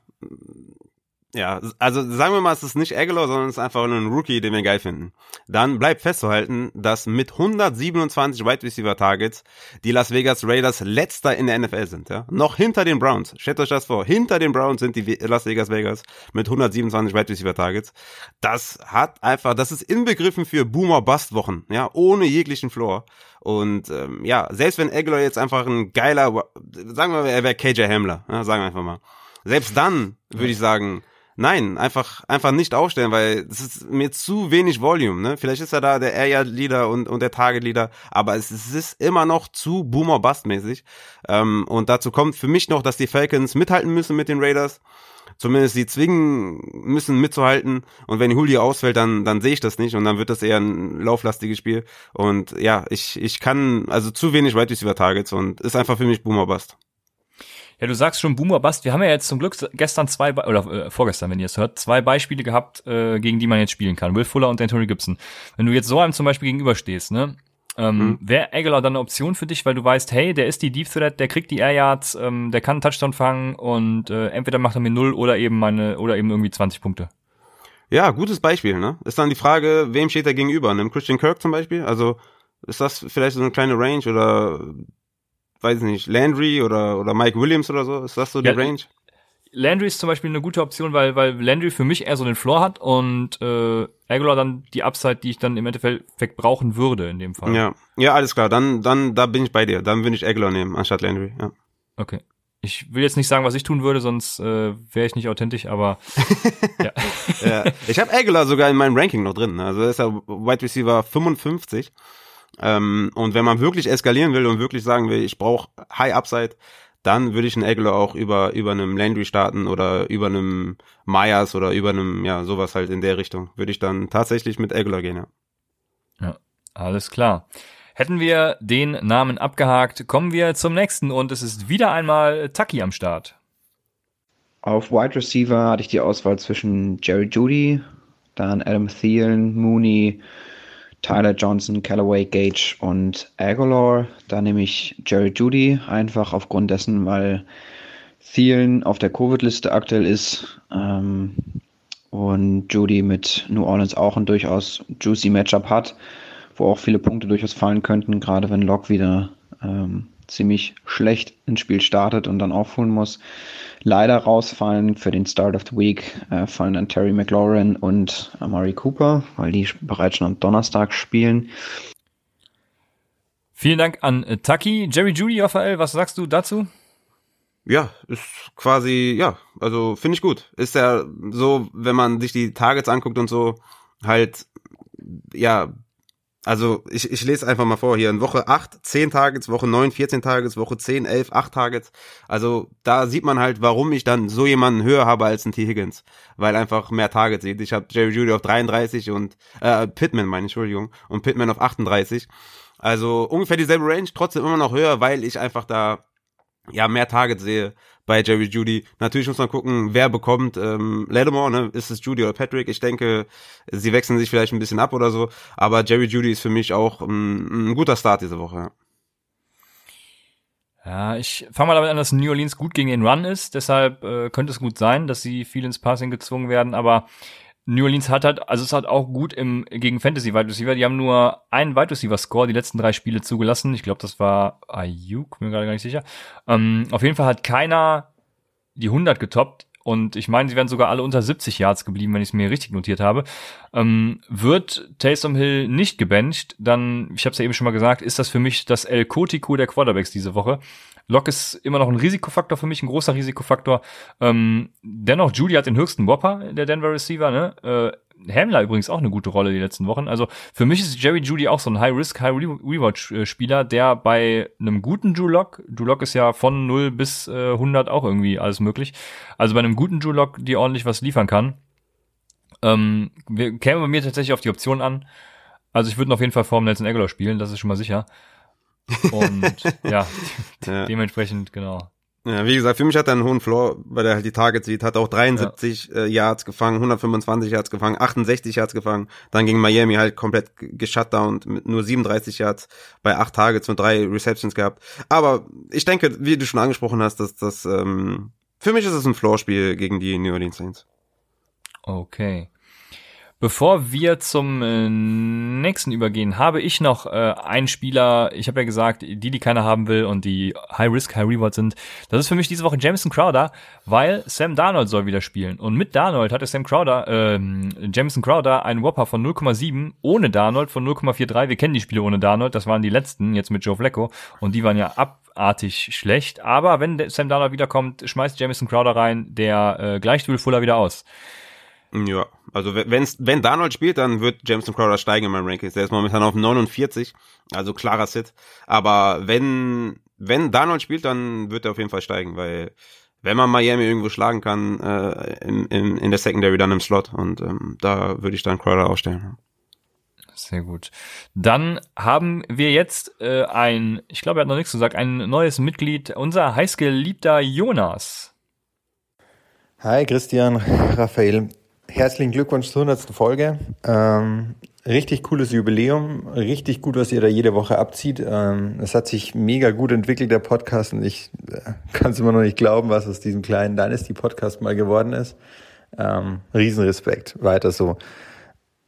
ja, also sagen wir mal, es ist nicht Aguilar, sondern es ist einfach nur ein Rookie, den wir geil finden. Dann bleibt festzuhalten, dass mit 127 Wide Receiver Targets die Las Vegas Raiders letzter in der NFL sind, ja. Noch hinter den Browns. Stellt euch das vor. Hinter den Browns sind die Las Vegas Vegas mit 127 Wide Receiver Targets. Das hat einfach, das ist inbegriffen für Boomer Bust Wochen, ja, ohne jeglichen Floor. Und ähm, ja, selbst wenn Aguilar jetzt einfach ein geiler, sagen wir, er wäre KJ Hamler, ja, sagen wir einfach mal. Selbst dann würde ich sagen, Nein, einfach, einfach nicht aufstellen, weil es ist mir zu wenig Volume, ne? Vielleicht ist er da der Area Leader und, und der Target Leader, aber es, es ist immer noch zu Boomer Bust mäßig. Ähm, und dazu kommt für mich noch, dass die Falcons mithalten müssen mit den Raiders. Zumindest sie zwingen müssen mitzuhalten. Und wenn Julio ausfällt, dann, dann sehe ich das nicht und dann wird das eher ein lauflastiges Spiel. Und ja, ich, ich kann, also zu wenig Wide Receiver Targets und ist einfach für mich Boomer Bust. Ja, du sagst schon Boomer Bust. Wir haben ja jetzt zum Glück gestern zwei, Be oder äh, vorgestern, wenn ihr es hört, zwei Beispiele gehabt, äh, gegen die man jetzt spielen kann. Will Fuller und Anthony Gibson. Wenn du jetzt so einem zum Beispiel gegenüberstehst, ne? Ähm, mhm. Wäre Aguilar dann eine Option für dich, weil du weißt, hey, der ist die Deep Threat, der kriegt die Air Yards, ähm, der kann einen Touchdown fangen und äh, entweder macht er mir null oder eben meine oder eben irgendwie 20 Punkte. Ja, gutes Beispiel, ne? Ist dann die Frage, wem steht er gegenüber? Einem Christian Kirk zum Beispiel? Also ist das vielleicht so eine kleine Range oder weiß ich nicht, Landry oder, oder Mike Williams oder so? Ist das so die Range? Landry ist zum Beispiel eine gute Option, weil, weil Landry für mich eher so den Floor hat und äh, Aguilar dann die Upside, die ich dann im Endeffekt brauchen würde in dem Fall. Ja, ja, alles klar. Dann, dann, da bin ich bei dir. Dann würde ich Aguilar nehmen anstatt Landry. Ja. Okay. Ich will jetzt nicht sagen, was ich tun würde, sonst äh, wäre ich nicht authentisch, aber [laughs] ja. ja. Ich habe Aguilar sogar in meinem Ranking noch drin. Also ist er Wide Receiver 55. Ähm, und wenn man wirklich eskalieren will und wirklich sagen will, ich brauche High Upside, dann würde ich einen Aguilar auch über, über einem Landry starten oder über einem Myers oder über einem, ja, sowas halt in der Richtung. Würde ich dann tatsächlich mit Aguilar gehen, ja. Ja, alles klar. Hätten wir den Namen abgehakt, kommen wir zum nächsten und es ist wieder einmal Taki am Start. Auf Wide Receiver hatte ich die Auswahl zwischen Jerry Judy, dann Adam Thielen, Mooney, Tyler Johnson, Callaway, Gage und Aguilar. Da nehme ich Jerry Judy einfach aufgrund dessen, weil Thielen auf der Covid-Liste aktuell ist ähm, und Judy mit New Orleans auch ein durchaus juicy Matchup hat, wo auch viele Punkte durchaus fallen könnten, gerade wenn Locke wieder ähm, ziemlich schlecht ins Spiel startet und dann aufholen muss. Leider rausfallen für den Start of the Week äh, fallen dann Terry McLaurin und Amari Cooper, weil die bereits schon am Donnerstag spielen. Vielen Dank an äh, Taki. Jerry Judy, Raphael, was sagst du dazu? Ja, ist quasi, ja, also finde ich gut. Ist ja so, wenn man sich die Targets anguckt und so, halt, ja, also ich, ich lese einfach mal vor hier. In Woche 8, 10 Targets, Woche 9, 14 Targets, Woche 10, 11, 8 Targets. Also da sieht man halt, warum ich dann so jemanden höher habe als ein T. Higgins. Weil einfach mehr Targets sieht. Ich habe Jerry Judy auf 33 und äh, Pittman, meine Entschuldigung, und Pittman auf 38. Also ungefähr dieselbe Range, trotzdem immer noch höher, weil ich einfach da ja mehr Targets sehe bei Jerry Judy. Natürlich muss man gucken, wer bekommt ähm, Lattimore, ne? Ist es Judy oder Patrick? Ich denke, sie wechseln sich vielleicht ein bisschen ab oder so. Aber Jerry Judy ist für mich auch ein, ein guter Start diese Woche. Ja. Ja, ich fange mal damit an, dass New Orleans gut gegen den Run ist. Deshalb äh, könnte es gut sein, dass sie viel ins Passing gezwungen werden. Aber New Orleans hat halt, also es hat auch gut im gegen Fantasy Wide Receiver. Die haben nur einen Wide Receiver Score die letzten drei Spiele zugelassen. Ich glaube, das war Ayuk, mir gerade gar nicht sicher. Ähm, auf jeden Fall hat keiner die 100 getoppt. und ich meine, sie wären sogar alle unter 70 Yards geblieben, wenn ich es mir richtig notiert habe, ähm, wird Taysom Hill nicht gebencht, dann, ich habe es ja eben schon mal gesagt, ist das für mich das El Cotico der Quarterbacks diese Woche. Lock ist immer noch ein Risikofaktor für mich, ein großer Risikofaktor. Ähm, dennoch, Judy hat den höchsten Whopper, der Denver Receiver. Ne? Äh, Hamler übrigens auch eine gute Rolle die letzten Wochen. Also für mich ist Jerry Judy auch so ein High-Risk, High-Rewatch-Spieler, der bei einem guten Drew Lock, Drew Lock ist ja von 0 bis äh, 100 auch irgendwie alles möglich, also bei einem guten Drew Lock, die ordentlich was liefern kann, ähm, wir kämen bei mir tatsächlich auf die Option an. Also ich würde auf jeden Fall vor Nelson Aguilar spielen, das ist schon mal sicher. Und ja, [laughs] Ja. dementsprechend, genau. Ja, wie gesagt, für mich hat er einen hohen Floor, weil er halt die Targets sieht, hat auch 73 äh, Yards gefangen, 125 Yards gefangen, 68 Yards gefangen, dann gegen Miami halt komplett g- geshutdownt mit nur 37 Yards bei acht Targets und drei Receptions gehabt. Aber ich denke, wie du schon angesprochen hast, dass das ähm, für mich ist es ein Floor-Spiel gegen die New Orleans Saints. Okay. Bevor wir zum äh, nächsten übergehen, habe ich noch äh, einen Spieler, ich habe ja gesagt, die, die keiner haben will und die High Risk, High Reward sind. Das ist für mich diese Woche Jameson Crowder, weil Sam Darnold soll wieder spielen. Und mit Darnold hatte Sam Crowder, ähm, Jameson Crowder einen Whopper von 0,7, ohne Darnold von 0,43. Wir kennen die Spiele ohne Darnold, das waren die letzten, jetzt mit Joe Flacco. Und die waren ja abartig schlecht. Aber wenn Sam Darnold wiederkommt, schmeißt Jameson Crowder rein, der äh, gleicht Will Fuller wieder aus. Ja, also wenn- wenn's, wenn Darnold spielt, dann wird Jameson Crowder steigen in meinem Rankings. Der ist momentan auf 49, also klarer Sit. Aber wenn, wenn Darnold spielt, dann wird er auf jeden Fall steigen, weil wenn man Miami irgendwo schlagen kann, äh, in, in, in der Secondary dann im Slot und ähm, da würde ich dann Crowder aufstellen. Sehr gut. Dann haben wir jetzt äh, ein, ich glaube, er hat noch nichts gesagt, ein neues Mitglied, unser heißgeliebter Jonas. Hi Christian, [laughs] Raphael. Herzlichen Glückwunsch zur 100. Folge. Ähm, richtig cooles Jubiläum, richtig gut, was ihr da jede Woche abzieht. Ähm, es hat sich mega gut entwickelt, der Podcast, und ich äh, kann es immer noch nicht glauben, was aus diesem kleinen Dynasty-Podcast mal geworden ist. Ähm, Riesenrespekt, weiter so.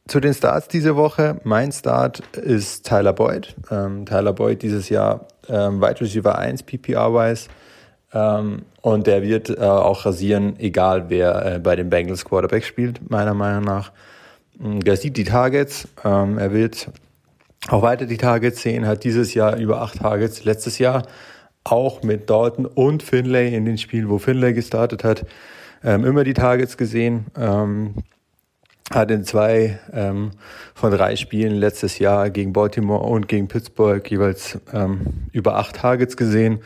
Zu den Starts diese Woche. Mein Start ist Tyler Boyd. Ähm, Tyler Boyd dieses Jahr ähm, Wide Receiver 1 PPR-wise. Ähm, und der wird äh, auch rasieren, egal wer äh, bei den Bengals Quarterback spielt, meiner Meinung nach. Mm, Der sieht die Targets, ähm, er wird auch weiter die Targets sehen, hat dieses Jahr über acht Targets, letztes Jahr auch mit Dalton und Finlay in den Spielen, wo Finlay gestartet hat, ähm, immer die Targets gesehen. Ähm, hat in zwei ähm, von drei Spielen letztes Jahr gegen Baltimore und gegen Pittsburgh jeweils ähm, über acht Targets gesehen.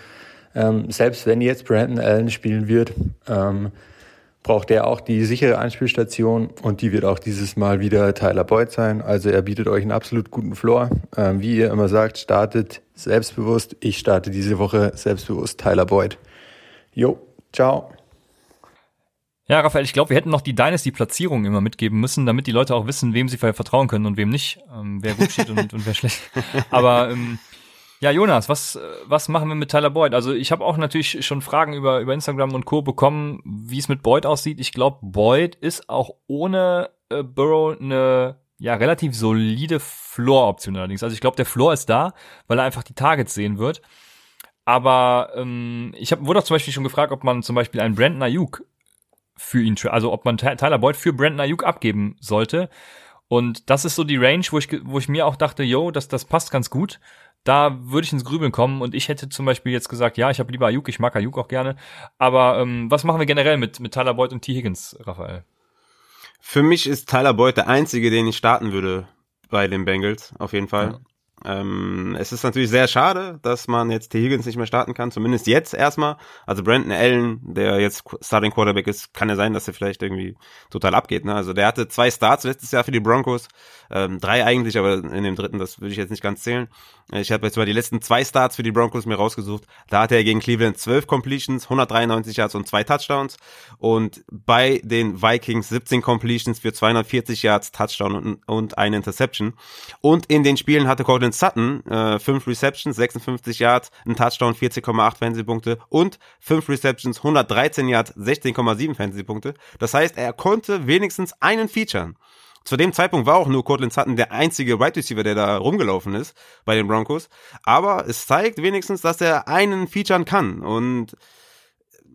Ähm, selbst wenn jetzt Brandon Allen spielen wird, ähm, braucht er auch die sichere Anspielstation und die wird auch dieses Mal wieder Tyler Boyd sein. Also er bietet euch einen absolut guten Floor. Ähm, wie ihr immer sagt, startet selbstbewusst. Ich starte diese Woche selbstbewusst Tyler Boyd. Jo, ciao. Ja, Raphael, ich glaube, wir hätten noch die Dynasty-Platzierung immer mitgeben müssen, damit die Leute auch wissen, wem sie vertrauen können und wem nicht, ähm, wer gut steht und, und wer schlecht. [laughs] Aber ähm, ja, Jonas, was, was machen wir mit Tyler Boyd? Also ich habe auch natürlich schon Fragen über, über Instagram und Co. bekommen, wie es mit Boyd aussieht. Ich glaube, Boyd ist auch ohne äh, Burrow eine ja relativ solide Floor-Option allerdings. Also ich glaube, der Floor ist da, weil er einfach die Targets sehen wird. Aber ähm, ich hab, wurde auch zum Beispiel schon gefragt, ob man zum Beispiel einen Brandon Ayuk für ihn, also ob man Ty- Tyler Boyd für Brandon Ayuk abgeben sollte. Und das ist so die Range, wo ich, wo ich mir auch dachte, yo, das, das passt ganz gut. Da würde ich ins Grübeln kommen und ich hätte zum Beispiel jetzt gesagt, ja, ich habe lieber Ayuk, ich mag Ayuk auch gerne. Aber ähm, was machen wir generell mit, mit Tyler Boyd und T. Higgins, Raphael? Für mich ist Tyler Boyd der einzige, den ich starten würde bei den Bengals, auf jeden Fall. Ähm, es ist natürlich sehr schade, dass man jetzt T. Higgins nicht mehr starten kann, zumindest jetzt erstmal. Also Brandon Allen, der jetzt Starting Quarterback ist, kann ja sein, dass er vielleicht irgendwie total abgeht. Ne? Also der hatte zwei Starts letztes Jahr für die Broncos, ähm, drei eigentlich, aber in dem dritten, das würde ich jetzt nicht ganz zählen. Ich habe jetzt mal die letzten zwei Starts für die Broncos mir rausgesucht. Da hatte er gegen Cleveland 12 Completions, 193 Yards und zwei Touchdowns. Und bei den Vikings 17 Completions für 240 Yards, Touchdown und, und eine Interception. Und in den Spielen hatte Cortland Sutton äh, 5 Receptions, 56 Yards, ein Touchdown, 40,8 Fantasy-Punkte und 5 Receptions, 113 Yards, 16,7 Fantasy-Punkte. Das heißt, er konnte wenigstens einen featuren. Zu dem Zeitpunkt war auch nur Cortland Sutton der einzige Wide Receiver, der da rumgelaufen ist bei den Broncos. Aber es zeigt wenigstens, dass er einen featuren kann. Und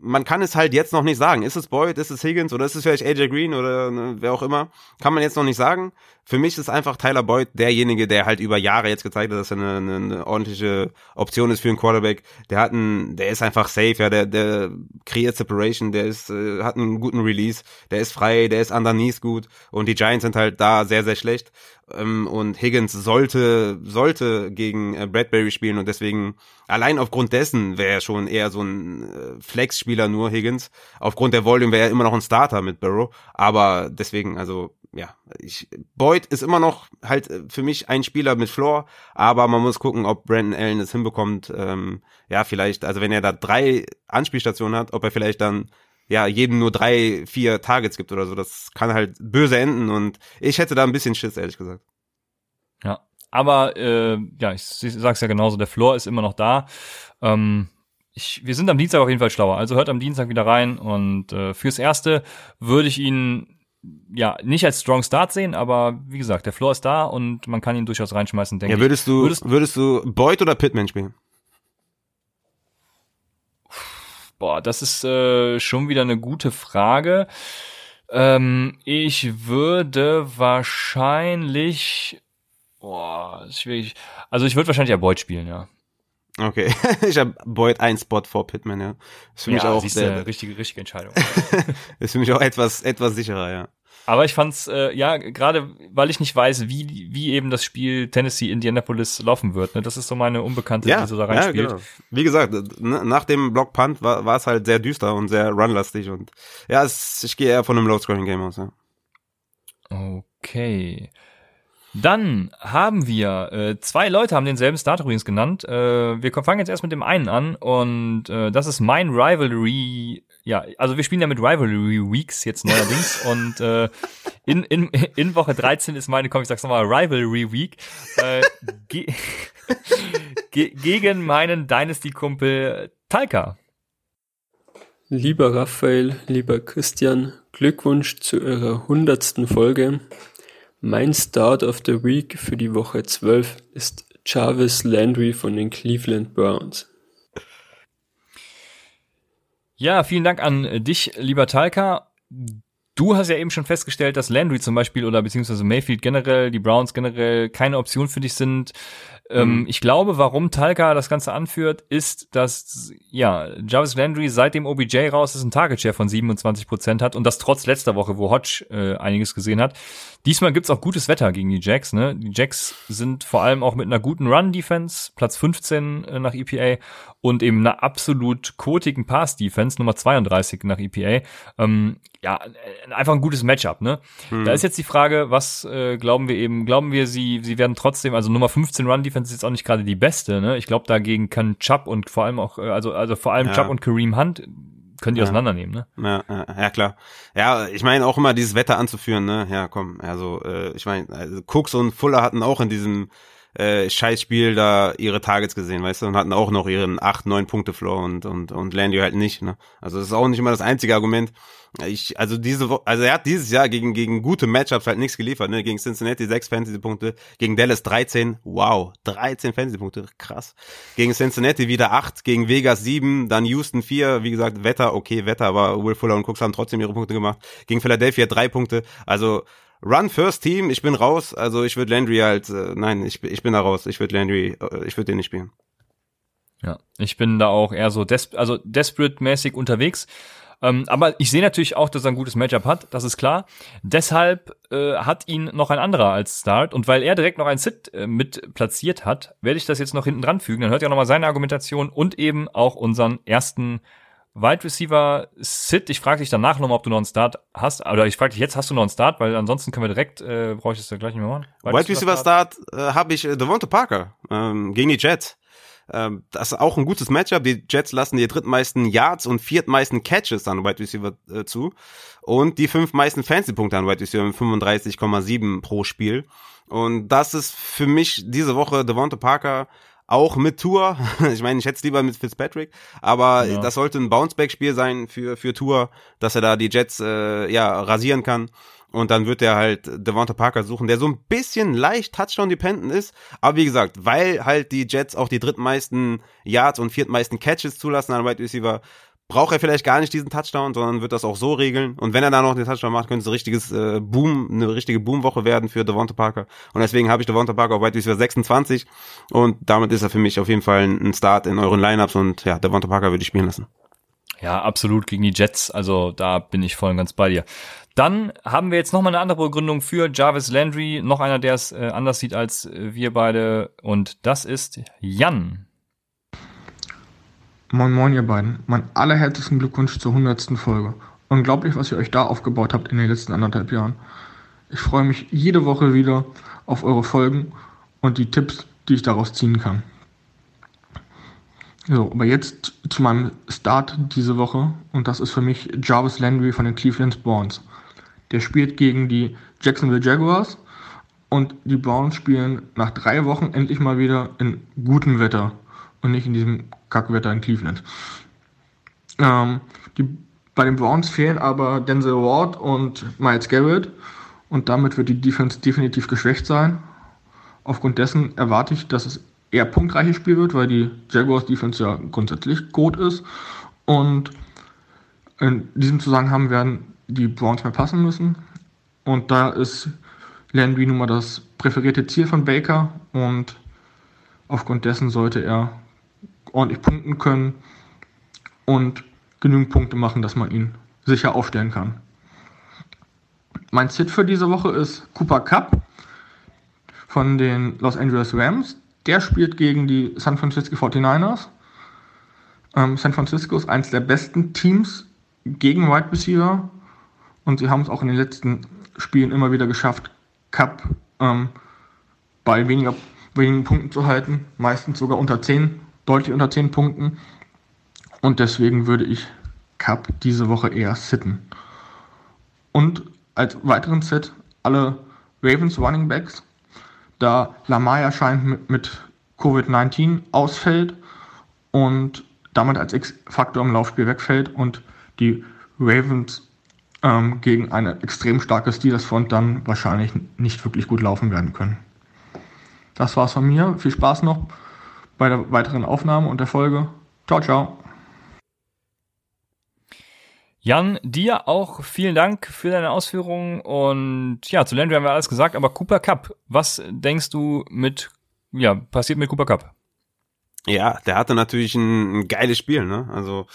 man kann es halt jetzt noch nicht sagen. Ist es Boyd, ist es Higgins oder ist es vielleicht AJ Green oder ne, wer auch immer? Kann man jetzt noch nicht sagen. Für mich ist einfach Tyler Boyd derjenige, der halt über Jahre jetzt gezeigt hat, dass er eine, eine, eine ordentliche Option ist für einen Quarterback. Der hat einen, der ist einfach safe, ja, der, der kreiert Separation, der ist, äh, hat einen guten Release, der ist frei, der ist underneath gut und die Giants sind halt da sehr, sehr schlecht. Ähm, und Higgins sollte, sollte gegen äh, Bradbury spielen und deswegen, allein aufgrund dessen wäre er schon eher so ein äh, Flex-Spieler nur Higgins. Aufgrund der Volume wäre er immer noch ein Starter mit Burrow. Aber deswegen, also ja, ich, Boyd ist immer noch halt äh, für mich ein Spieler mit Floor, aber man muss gucken, ob Brandon Allen es hinbekommt. Ähm, ja, vielleicht, also wenn er da drei Anspielstationen hat, ob er vielleicht dann ja jedem nur drei, vier Targets gibt oder so. Das kann halt böse enden und ich hätte da ein bisschen Schiss, ehrlich gesagt. Ja, aber äh, ja, ich, sag's ja genauso, der Floor ist immer noch da. Ähm, ich, wir sind am Dienstag auf jeden Fall schlauer. Also hört am Dienstag wieder rein und äh, fürs Erste würde ich ihn ja, nicht als Strong Start sehen, aber wie gesagt, der Floor ist da und man kann ihn durchaus reinschmeißen, denke ja, würdest du, würdest, würdest du Boyd oder Pittman spielen? Boah, das ist äh, schon wieder eine gute Frage. Ähm, ich würde wahrscheinlich, boah, schwierig. Also ich würde wahrscheinlich ja Boyd spielen, ja. Okay, [laughs] ich habe Boyd ein Spot vor Pittman, ja. Ist für ja, mich auch der, richtige, richtige Entscheidung. [laughs] ist für mich auch etwas, etwas sicherer, ja. Aber ich fand's, äh, ja, gerade weil ich nicht weiß, wie, wie eben das Spiel Tennessee Indianapolis laufen wird. Ne? Das ist so meine Unbekannte, ja, die so da reinspielt. Ja, genau. Wie gesagt, nach dem Block Punt war, war es halt sehr düster und sehr runlastig und ja, es, ich gehe eher von einem Low-Scoring-Game aus, ja. Okay. Dann haben wir, äh, zwei Leute haben denselben Start übrigens genannt. Äh, wir fangen jetzt erst mit dem einen an und äh, das ist mein Rivalry. Ja, also wir spielen ja mit Rivalry Weeks jetzt neuerdings [laughs] und äh, in, in, in Woche 13 ist meine, komm, ich sag's nochmal, Rivalry Week äh, ge [laughs] ge gegen meinen Dynasty-Kumpel Talca. Lieber Raphael, lieber Christian, Glückwunsch zu eurer hundertsten Folge. Mein Start of the Week für die Woche 12 ist Jarvis Landry von den Cleveland Browns. Ja, vielen Dank an dich, lieber Talca. Du hast ja eben schon festgestellt, dass Landry zum Beispiel oder beziehungsweise Mayfield generell, die Browns generell keine Option für dich sind. Ähm, mhm. Ich glaube, warum Talca das Ganze anführt, ist, dass ja Jarvis Landry seit dem OBJ raus ist ein Target Share von 27 Prozent hat und das trotz letzter Woche, wo Hodge äh, einiges gesehen hat. Diesmal gibt's auch gutes Wetter gegen die Jacks. Ne? Die Jacks sind vor allem auch mit einer guten Run-Defense, Platz 15 äh, nach EPA und eben einer absolut kotigen Pass-Defense, Nummer 32 nach EPA. Ähm, ja, einfach ein gutes Matchup, ne? Mhm. Da ist jetzt die Frage, was äh, glauben wir eben? Glauben wir, sie, sie werden trotzdem, also Nummer 15 Run Defense ist jetzt auch nicht gerade die beste, ne? Ich glaube, dagegen kann Chubb und vor allem auch, äh, also, also vor allem ja. Chubb und Kareem Hunt können die ja. auseinandernehmen, ne? Ja, ja, ja, klar. Ja, ich meine auch immer dieses Wetter anzuführen, ne? Ja, komm, also äh, ich meine, also Cooks und Fuller hatten auch in diesem äh, Scheißspiel da ihre Targets gesehen, weißt du, und hatten auch noch ihren 8, 9 Punkte Floor und und und Landy halt nicht, ne? Also das ist auch nicht immer das einzige Argument. Ich, also diese Woche, also er hat dieses Jahr gegen, gegen gute Matchups halt nichts geliefert, ne? Gegen Cincinnati 6 Fantasy-Punkte, gegen Dallas 13, wow, 13 Fantasy-Punkte, krass. Gegen Cincinnati wieder 8, gegen Vegas 7, dann Houston 4, wie gesagt, Wetter, okay, Wetter, aber Will Fuller und Cooks haben trotzdem ihre Punkte gemacht. Gegen Philadelphia 3 Punkte, also Run First Team, ich bin raus, also ich würde Landry halt, äh, nein, ich, ich bin da raus, ich würde Landry, äh, ich würde den nicht spielen. Ja, ich bin da auch eher so des also desperate-mäßig unterwegs. Ähm, aber ich sehe natürlich auch, dass er ein gutes Matchup hat, das ist klar. Deshalb äh, hat ihn noch ein anderer als Start und weil er direkt noch ein Sit äh, mit platziert hat, werde ich das jetzt noch hinten dran fügen. Dann hört ihr auch nochmal seine Argumentation und eben auch unseren ersten Wide Receiver Sit. Ich frage dich danach nochmal, ob du noch einen Start hast. Oder ich frage dich jetzt, hast du noch einen Start? Weil ansonsten können wir direkt, äh, brauche ich das ja gleich nicht mehr machen. Wide, Wide Receiver Start, Start äh, habe ich äh, Devonta Parker ähm, gegen die Jets. Ähm, das ist auch ein gutes Matchup. Die Jets lassen die drittmeisten Yards und viertmeisten Catches an Wide Receiver äh, zu und die fünf meisten Fantasy-Punkte an Wide Receiver mit 35,7 pro Spiel. Und das ist für mich diese Woche Devonta Parker auch mit Tour. [laughs] Ich meine, ich hätte es lieber mit Fitzpatrick, aber ja. das sollte ein Bounceback-Spiel sein für, für Tour, dass er da die Jets äh, ja rasieren kann. Und dann wird er halt Devonta Parker suchen, der so ein bisschen leicht Touchdown-dependent ist. Aber wie gesagt, weil halt die Jets auch die drittmeisten Yards und viertmeisten Catches zulassen an Wide Receiver, braucht er vielleicht gar nicht diesen Touchdown, sondern wird das auch so regeln. Und wenn er da noch den Touchdown macht, könnte es ein richtiges äh, Boom, eine richtige Boomwoche werden für Devonta Parker. Und deswegen habe ich Devonta Parker auf Wide Receiver 26 und damit ist er für mich auf jeden Fall ein Start in euren Lineups und ja, Devonta Parker würde ich spielen lassen. Ja, absolut gegen die Jets. Also da bin ich voll und ganz bei dir. Dann haben wir jetzt nochmal eine andere Begründung für Jarvis Landry. Noch einer, der es äh, anders sieht als äh, wir beide. Und das ist Jan. Moin Moin ihr beiden. Mein allerherzlichsten Glückwunsch zur 100. Folge. Unglaublich, was ihr euch da aufgebaut habt in den letzten anderthalb Jahren. Ich freue mich jede Woche wieder auf eure Folgen und die Tipps, die ich daraus ziehen kann. So, aber jetzt zu meinem Start diese Woche und das ist für mich Jarvis Landry von den Cleveland Browns. Der spielt gegen die Jacksonville Jaguars und die Browns spielen nach drei Wochen endlich mal wieder in gutem Wetter und nicht in diesem Kackwetter in Cleveland. Ähm, die, bei den Browns fehlen aber Denzel Ward und Miles Garrett und damit wird die Defense definitiv geschwächt sein. Aufgrund dessen erwarte ich, dass es eher punktreiches Spiel wird, weil die Jaguars Defense ja grundsätzlich gut ist. Und in diesem Zusammenhang werden die Browns mehr passen müssen. Und da ist Landry nun mal das präferierte Ziel von Baker und aufgrund dessen sollte er ordentlich punkten können und genügend Punkte machen, dass man ihn sicher aufstellen kann. Mein Sit für diese Woche ist Cooper Cup von den Los Angeles Rams. Der spielt gegen die San Francisco 49ers. Ähm, San Francisco ist eines der besten Teams gegen Wide Receiver und sie haben es auch in den letzten Spielen immer wieder geschafft, Cup ähm, bei weniger, wenigen Punkten zu halten, meistens sogar unter 10, deutlich unter 10 Punkten. Und deswegen würde ich Cup diese Woche eher sitten. Und als weiteren Set alle Ravens Running Backs da Lamar ja scheint mit, mit Covid-19 ausfällt und damit als X-Faktor im Laufspiel wegfällt und die Ravens ähm, gegen eine extrem starke Steelers-Front dann wahrscheinlich nicht wirklich gut laufen werden können. Das war's von mir. Viel Spaß noch bei der weiteren Aufnahme und der Folge. Ciao, ciao. Jan, dir auch vielen Dank für deine Ausführungen und ja, zu Landry haben wir alles gesagt, aber Cooper Cup, was denkst du mit, ja, passiert mit Cooper Cup? Ja, der hatte natürlich ein, ein geiles Spiel, ne? Also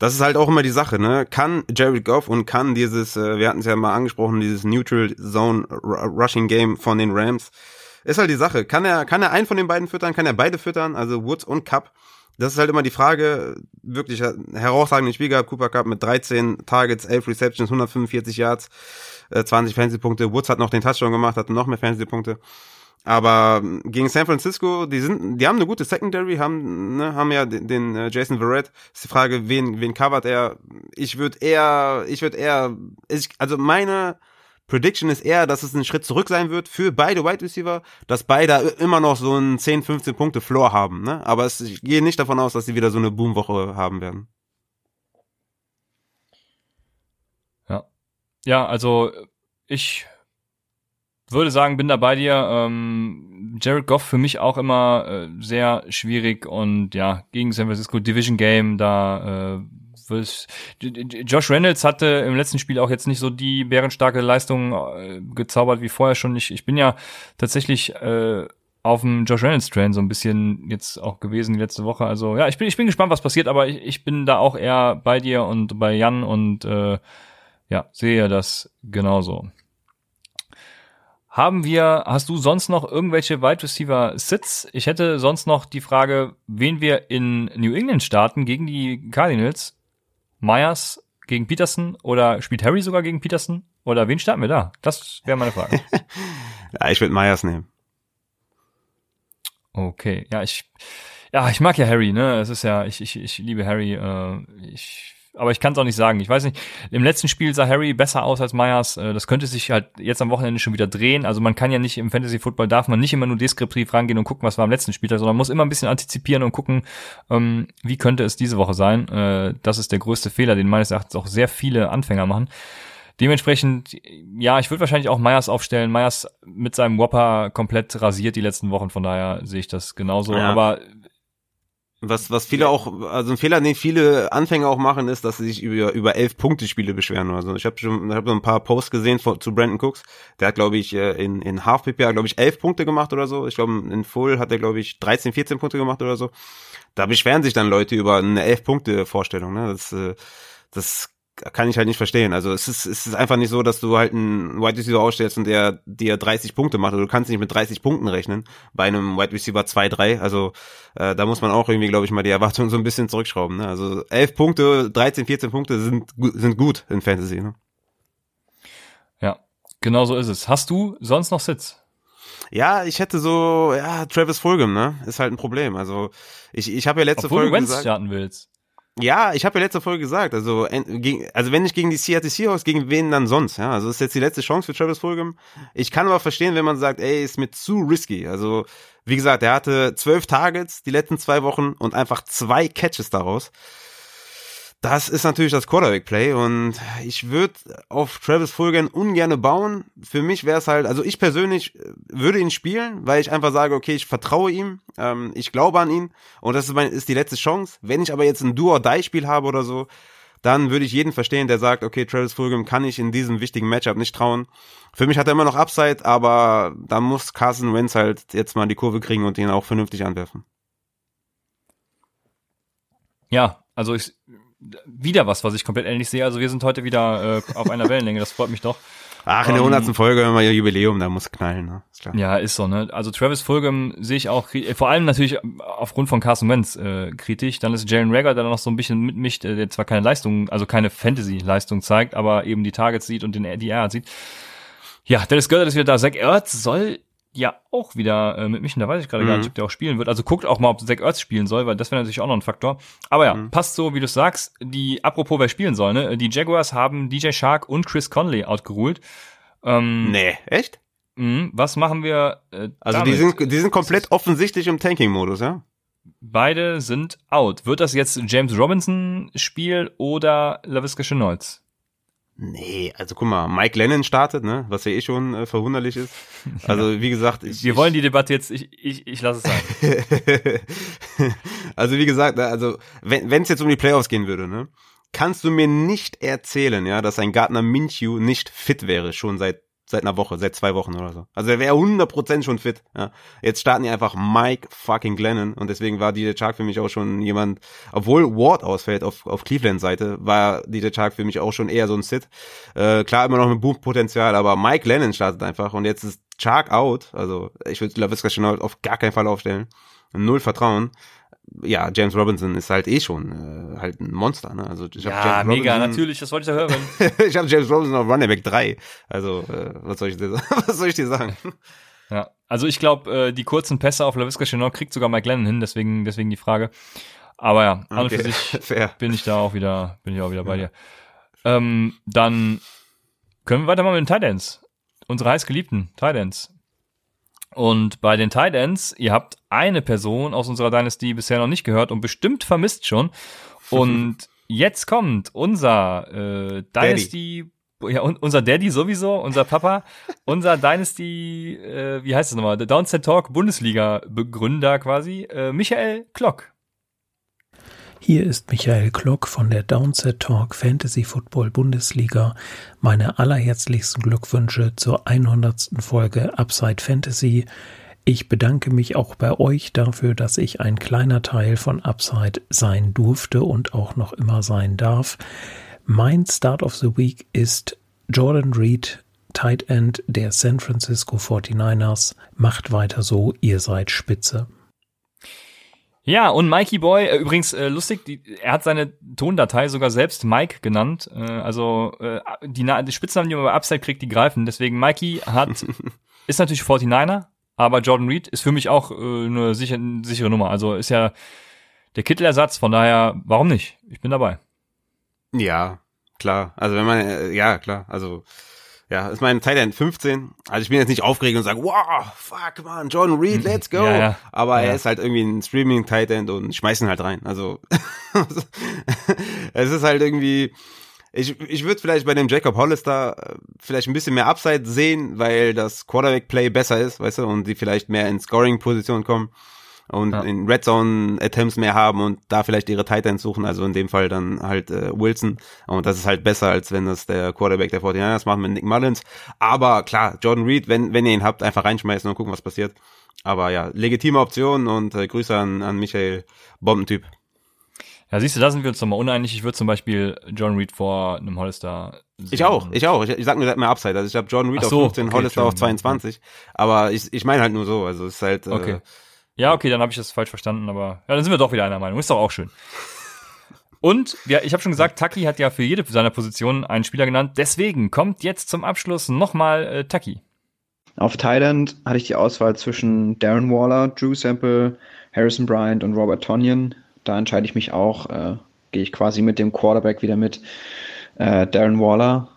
das ist halt auch immer die Sache, ne? Kann Jared Goff und kann dieses, äh, wir hatten es ja mal angesprochen, dieses Neutral Zone Rushing Game von den Rams, ist halt die Sache. Kann er, kann er einen von den beiden füttern? Kann er beide füttern? Also Woods und Cup? das ist halt immer die Frage, wirklich herausragenden Spiel gehabt, Cooper Cup mit 13 Targets, 11 Receptions, 145 Yards, äh, 20 Fantasy-Punkte. Woods hat noch den Touchdown gemacht, hatte noch mehr Fantasy-Punkte. Aber ähm, gegen San Francisco, die sind, die haben eine gute Secondary, haben, ne, haben ja den, den äh, Jason Verrett. Ist die Frage, wen, wen covert er? Ich würde eher, ich würde eher, ich, also meine Prediction ist eher, dass es ein Schritt zurück sein wird für beide Wide Receiver, dass beide immer noch so einen 10, 15 Punkte Floor haben, ne? Aber es, ich gehe nicht davon aus, dass sie wieder so eine Boomwoche haben werden. Ja. Ja, also ich würde sagen, bin da bei dir. Ähm, Jared Goff für mich auch immer äh, sehr schwierig und ja, gegen San Francisco Division Game, da äh, Josh Reynolds hatte im letzten Spiel auch jetzt nicht so die bärenstarke Leistung äh, gezaubert wie vorher schon. Ich, ich bin ja tatsächlich äh, auf dem Josh Reynolds Train so ein bisschen jetzt auch gewesen die letzte Woche. Also ja, ich bin, ich bin gespannt, was passiert, aber ich, ich bin da auch eher bei dir und bei Jan und äh, ja, sehe das genauso. Haben wir, hast du sonst noch irgendwelche Wide Receiver Sits? Ich hätte sonst noch die Frage, wen wir in New England starten gegen die Cardinals. Myers gegen Peterson oder spielt Harry sogar gegen Peterson? Oder wen starten wir da? Das wäre meine Frage. [laughs] ja, ich würde Myers nehmen. Okay, ja, ich, ja, ich mag ja Harry, ne? Es ist ja, ich, ich, ich liebe Harry. Äh, ich aber ich kann es auch nicht sagen. Ich weiß nicht, im letzten Spiel sah Harry besser aus als Myers. Äh, das könnte sich halt jetzt am Wochenende schon wieder drehen. Also man kann ja nicht im Fantasy Football darf man nicht immer nur deskriptiv rangehen und gucken, was war am letzten Spieltag, sondern muss immer ein bisschen antizipieren und gucken, ähm, wie könnte es diese Woche sein. Äh, das ist der größte Fehler, den meines Erachtens auch sehr viele Anfänger machen. Dementsprechend, ja, ich würde wahrscheinlich auch Myers aufstellen. Myers mit seinem Whopper komplett rasiert die letzten Wochen, von daher sehe ich das genauso. Ja. Aber Was, was viele auch, also ein Fehler, den viele Anfänger auch machen, ist, dass sie sich über, über elf Punkte Spiele beschweren oder so. Ich habe schon, ich hab so ein paar Posts gesehen von, zu Brandon Cooks. Der hat, glaube ich, äh, in, in Half PPA, glaube ich, elf Punkte gemacht oder so. Ich glaube, in Full hat er, glaube ich, 13, 14 Punkte gemacht oder so. Da beschweren sich dann Leute über eine elf Punkte Vorstellung. Ne? Das, äh, das kann ich halt nicht verstehen. Also es ist, es ist einfach nicht so, dass du halt einen Wide Receiver ausstellst und der dir 30 Punkte macht. Also du kannst nicht mit 30 Punkten rechnen bei einem Wide Receiver 2-3. Also äh, da muss man auch irgendwie, glaube ich, mal die Erwartungen so ein bisschen zurückschrauben. Ne? Also 11 Punkte, 13, 14 Punkte sind, sind gut in Fantasy. Ne? Ja, genau so ist es. Hast du sonst noch Sitz? Ja, ich hätte so, ja, Travis Fulgham, ne? Ist halt ein Problem. Also ich, ich habe ja letzte Obwohl Folge du Wentz gesagt. starten willst. Ja, ich habe ja letzte Folge gesagt, also also wenn nicht gegen die Seattle Seahawks, gegen wen dann sonst? Ja, also das ist jetzt die letzte Chance für Travis Fulgham. Ich kann aber verstehen, wenn man sagt, ey, ist mir zu risky. Also wie gesagt, er hatte zwölf Targets die letzten zwei Wochen und einfach zwei Catches daraus. Das ist natürlich das Quarterback-Play und ich würde auf Travis Fulgham ungerne bauen. Für mich wäre es halt, also ich persönlich äh, würde ihn spielen, weil ich einfach sage, okay, ich vertraue ihm, ähm, ich glaube an ihn und das ist, mein, ist die letzte Chance. Wenn ich aber jetzt ein Do-or-Die-Spiel habe oder so, dann würde ich jeden verstehen, der sagt, okay, Travis Fulgham kann ich in diesem wichtigen Matchup nicht trauen. Für mich hat er immer noch Upside, aber da muss Carson Wentz halt jetzt mal die Kurve kriegen und ihn auch vernünftig anwerfen. Ja, also ich wieder was, was ich komplett ähnlich sehe. Also wir sind heute wieder äh, auf einer [laughs] Wellenlänge, das freut mich doch. Ach, in der Ähm, hundertsten Folge haben wir ja Jubiläum, da muss knallen, ne? Ist klar. Ja, ist so, ne? Also Travis Fulgham sehe ich auch, äh, vor allem natürlich aufgrund von Carson Wentz äh, kritisch. Dann ist Jalen Rager, der dann noch so ein bisschen mitmischt, äh, der zwar keine Leistung, also keine Fantasy-Leistung zeigt, aber eben die Targets sieht und den, die er sieht. Ja, Dallas Goddard ist wieder da. Zach Ertz soll ja auch wieder äh, mitmischen, da weiß ich gerade gar Mhm. nicht, ob der auch spielen wird. Also guckt auch mal, ob Zach Ertz spielen soll, weil das wäre natürlich auch noch ein Faktor. Aber ja, Mhm. passt so, wie du sagst. Die, apropos, wer spielen soll, ne? Die Jaguars haben DJ Shark und Chris Conley outgeruht. Ähm, Nee, echt? mh, was machen wir äh, Also damit? die sind, die sind komplett offensichtlich im Tanking-Modus, ja? Beide sind out. Wird das jetzt James Robinson Spiel oder LaVisca Chenault? Nee, also guck mal, Mike Lennon startet, ne? Was ja eh schon äh, verwunderlich ist. Also wie gesagt, ich, Wir wollen die Debatte jetzt, ich, ich, ich lasse es sein. [laughs] also wie gesagt, ne, also wenn es jetzt um die Playoffs gehen würde, ne? Kannst du mir nicht erzählen, ja, dass ein Gardner Minshew nicht fit wäre, schon seit seit einer Woche, seit zwei Wochen oder so. Also er wäre 100% schon fit. Ja. Jetzt starten die einfach Mike fucking Glennon und deswegen war DJ Chark für mich auch schon jemand, obwohl Ward ausfällt auf, auf Cleveland Seite, war DJ Chark für mich auch schon eher so ein Sit. Äh, klar immer noch mit Boom-Potenzial, aber Mike Lennon startet einfach und jetzt ist Chark out. Also ich würde LaVisca Chenault auf gar keinen Fall aufstellen. Null Vertrauen. Ja, James Robinson ist halt eh schon äh, halt ein Monster. Ne? Also ich hab Ja, James mega, Robinson- natürlich, das wollte ich da hören. [laughs] ich habe James Robinson auf Running Back 3. Also, äh, was soll ich dir [laughs] was soll ich dir sagen? Ja, also ich glaube, äh, die kurzen Pässe auf LaVisca Chenault kriegt sogar Mike Lennon hin, deswegen, deswegen die Frage. Aber ja, an und Okay, für sich [laughs] fair. bin ich da auch wieder, bin ich auch wieder bei dir. Ähm, dann können wir weitermachen mit den Titans. Unsere heißgeliebten Titans. Und bei den Titans, ihr habt eine Person aus unserer Dynasty bisher noch nicht gehört und bestimmt vermisst schon. [laughs] Und jetzt kommt unser äh, Dynasty, ja, und unser Daddy sowieso, unser Papa, [laughs] unser Dynasty, äh, wie heißt es nochmal, der Downset Talk Bundesliga-Begründer quasi, äh, Michael Klock. Hier ist Michael Klock von der Downset Talk Fantasy Football Bundesliga. Meine allerherzlichsten Glückwünsche zur 100. Folge Upside Fantasy. Ich bedanke mich auch bei euch dafür, dass ich ein kleiner Teil von Upside sein durfte und auch noch immer sein darf. Mein Start of the Week ist Jordan Reed, Tight End der San Francisco 49ers. Macht weiter so, ihr seid spitze. Ja, und Mikey Boy, äh, übrigens äh, lustig, die, er hat seine Tondatei sogar selbst Mike genannt. Äh, also äh, die, Na- die Spitznamen, die man bei Upside kriegt, die greifen. Deswegen Mikey hat, [laughs] ist natürlich 49er, aber Jordan Reed ist für mich auch äh, eine sicher, eine sichere Nummer. Also ist ja der Kittelersatz, von daher, warum nicht? Ich bin dabei. Ja, klar. Also wenn man, äh, ja, klar. Also, ja, ist mein Thailand 15. Also ich bin jetzt nicht aufgeregt und sage, wow, fuck, man, Jordan Reed, let's go. Ja, ja. Aber Ja. er ist halt irgendwie ein Streaming Titan und schmeißen halt rein. Also, [laughs] es ist halt irgendwie, ich, ich würde vielleicht bei dem Jacob Hollister äh, vielleicht ein bisschen mehr Upside sehen, weil das Quarterback-Play besser ist, weißt du, und die vielleicht mehr in Scoring-Position kommen. Und Ja. in Red Zone Attempts mehr haben und da vielleicht ihre Tight Ends suchen, also in dem Fall dann halt äh, Wilson und das ist halt besser, als wenn das der Quarterback der 49ers macht mit Nick Mullins, aber klar, Jordan Reed, wenn, wenn ihr ihn habt, einfach reinschmeißen und gucken, was passiert, aber ja, legitime Option und äh, Grüße an, an Michael, Bombentyp. Ja, siehst du, da sind wir uns nochmal uneinig. Ich würde zum Beispiel John Reed vor einem Hollister. Ich auch, ich auch. Ich, ich sag nur, mehr Upside. Also ich habe Jordan Reed so, auf 15, okay, Hollister auf Entschuldigung. 22. Aber ich, ich meine halt nur so. Also es ist halt. Äh, Okay. Ja, okay, dann habe ich das falsch verstanden, aber ja, dann sind wir doch wieder einer Meinung. Ist doch auch schön. Und ja, ich habe schon gesagt, Taki hat ja für jede seiner Positionen einen Spieler genannt. Deswegen kommt jetzt zum Abschluss nochmal äh, Taki. Auf Thailand hatte ich die Auswahl zwischen Darren Waller, Drew Sample, Harrison Bryant und Robert Tonyan. Da entscheide ich mich auch, äh, gehe ich quasi mit dem Quarterback wieder mit. Äh, Darren Waller,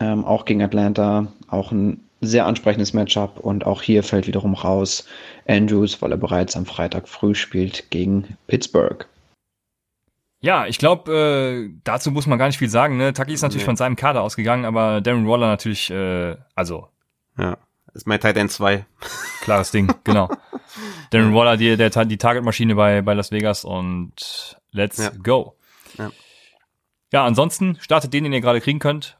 ähm, auch gegen Atlanta, auch ein sehr ansprechendes Matchup und auch hier fällt wiederum raus Andrews, weil er bereits am Freitag früh spielt gegen Pittsburgh. Ja, ich glaube, äh, dazu muss man gar nicht viel sagen. Ne? Taki ist natürlich Nee. von seinem Kader ausgegangen, aber Darren Waller natürlich, äh, also Ja. Ist mein Tight End 2. klares Ding, [laughs] genau. Darren Waller, die, der, die Targetmaschine bei, bei Las Vegas und let's Ja. go. Ja. Ja, ansonsten startet den, den ihr gerade kriegen könnt.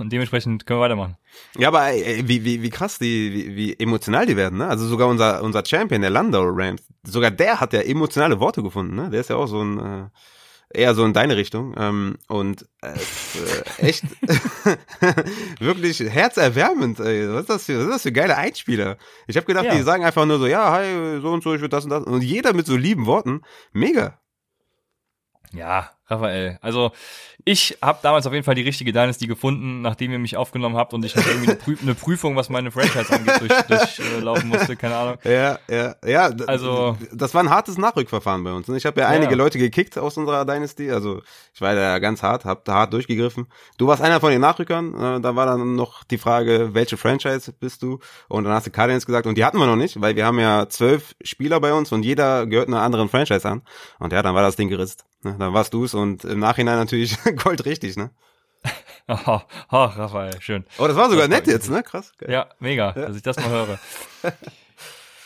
Und dementsprechend können wir weitermachen. Ja, aber ey, wie, wie, wie krass die, wie, wie emotional die werden, ne? Also sogar unser, unser Champion, der Landau Rams, sogar der hat ja emotionale Worte gefunden, ne? Der ist ja auch so ein, äh, eher so in deine Richtung. Ähm, und äh, äh, echt [laughs] wirklich herzerwärmend, ey. Was ist das für, was ist das für geile Einspieler? Ich habe gedacht, Ja. die sagen einfach nur so, ja, hi, so und so, ich will das und das. Und jeder mit so lieben Worten. Mega. Ja, Raphael. Also ich habe damals auf jeden Fall die richtige Dynasty gefunden, nachdem ihr mich aufgenommen habt und ich noch irgendwie eine, Prü eine Prüfung, was meine Franchise angeht, durchlaufen [laughs] durch, äh, musste, keine Ahnung. Ja, ja, ja. Also- das war ein hartes Nachrückverfahren bei uns. ne? Ich habe ja einige Ja. Leute gekickt aus unserer Dynasty. Also ich war da ganz hart, hab da hart durchgegriffen. Du warst einer von den Nachrückern. Äh, da war dann noch die Frage, welche Franchise bist du? Und dann hast du Cardinals gesagt und die hatten wir noch nicht, weil wir haben ja zwölf Spieler bei uns und jeder gehört einer anderen Franchise an. Und ja, dann war das Ding geritzt. Ne? Dann warst du's und im Nachhinein natürlich [laughs] goldrichtig, ne? [laughs] Oh, oh, Raphael, schön. Oh, das war sogar Das nett freut jetzt, ne? Krass. Geil. Ja, mega, dass ich das mal [laughs] höre.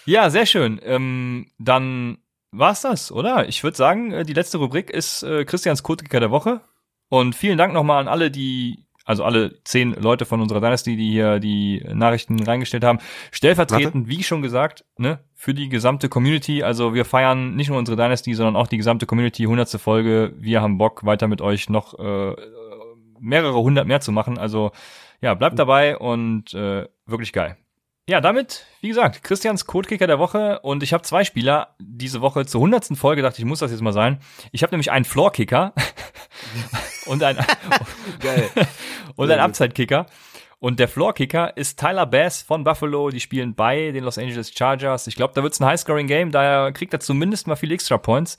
ja, sehr schön. Ähm, dann war's das, oder? Ich würde sagen, äh, die letzte Rubrik ist äh, Christians Codekicker der Woche. Und vielen Dank nochmal an alle, die, also alle zehn Leute von unserer Dynasty, die hier die Nachrichten reingestellt haben. Stellvertretend, wie schon gesagt, ne, für die gesamte Community. Also wir feiern nicht nur unsere Dynasty, sondern auch die gesamte Community. Hundertste Folge. Wir haben Bock, weiter mit euch noch äh, mehrere hundert mehr zu machen. Also ja, bleibt dabei und äh, wirklich geil. Ja, damit, wie gesagt, Christians Codekicker der Woche und ich habe zwei Spieler diese Woche zur hundertsten Folge, dachte ich, muss das jetzt mal sein. Ich habe nämlich einen Floor-Kicker [laughs] und ein [laughs] [laughs] und ein. Upside-Kicker. Und der Floor-Kicker ist Tyler Bass von Buffalo. Die spielen bei den Los Angeles Chargers. Ich glaube, da wird's ein High-Scoring-Game. Daher kriegt er zumindest mal viele Extra-Points.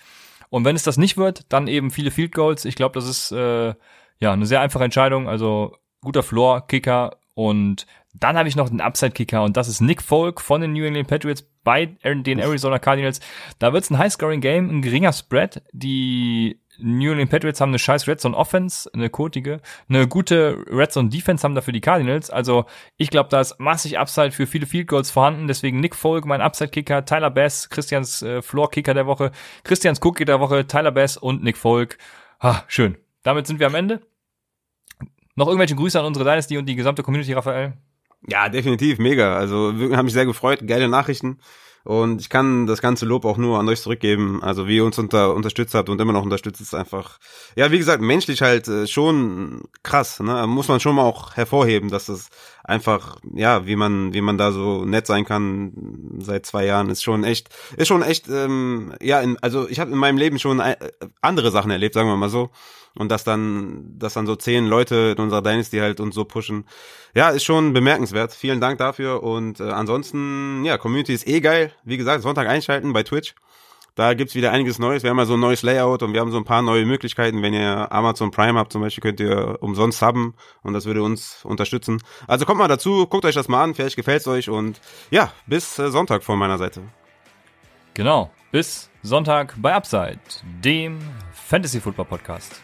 Und wenn es das nicht wird, dann eben viele Field Goals. Ich glaube, das ist äh, ja eine sehr einfache Entscheidung. Also guter Floor-Kicker. Und dann habe ich noch einen Upside-Kicker und das ist Nick Folk von den New England Patriots bei den Arizona Cardinals. Da wird's ein High-Scoring-Game, ein geringer Spread. Die New England Patriots haben eine scheiß Red Zone Offense, eine kotige, eine gute Red Zone Defense haben dafür die Cardinals. Also ich glaube, da ist massig Upside für viele Field Goals vorhanden. Deswegen Nick Folk, mein Upside-Kicker, Tyler Bass, Christians äh, Floor-Kicker der Woche, Christians Cook der Woche, Tyler Bass und Nick Folk. Ah, schön. Damit sind wir am Ende. Noch irgendwelche Grüße an unsere Dynasty und die gesamte Community, Raphael? Ja, definitiv, mega. Also wirklich, haben mich sehr gefreut, geile Nachrichten. Und ich kann das ganze Lob auch nur an euch zurückgeben. Also wie ihr uns unter, unterstützt habt und immer noch unterstützt, ist einfach, ja, wie gesagt, menschlich halt äh, schon krass. Ne? Muss man schon mal auch hervorheben, dass es einfach, ja, wie man, wie man da so nett sein kann seit zwei Jahren, ist schon echt, ist schon echt, ähm, ja, in, also ich habe in meinem Leben schon äh, andere Sachen erlebt, sagen wir mal so. Und dass dann, dass dann so zehn Leute in unserer Dynasty halt uns so pushen. Ja, ist schon bemerkenswert. Vielen Dank dafür. Und äh, ansonsten, ja, Community ist eh geil. Wie gesagt, Sonntag einschalten bei Twitch. Da gibt's wieder einiges Neues. Wir haben ja so ein neues Layout und wir haben so ein paar neue Möglichkeiten. Wenn ihr Amazon Prime habt zum Beispiel, könnt ihr umsonst subben und das würde uns unterstützen. Also kommt mal dazu, guckt euch das mal an, vielleicht gefällt's euch und ja, bis äh, Sonntag von meiner Seite. Genau. Bis Sonntag bei Upside, dem Fantasy Football Podcast.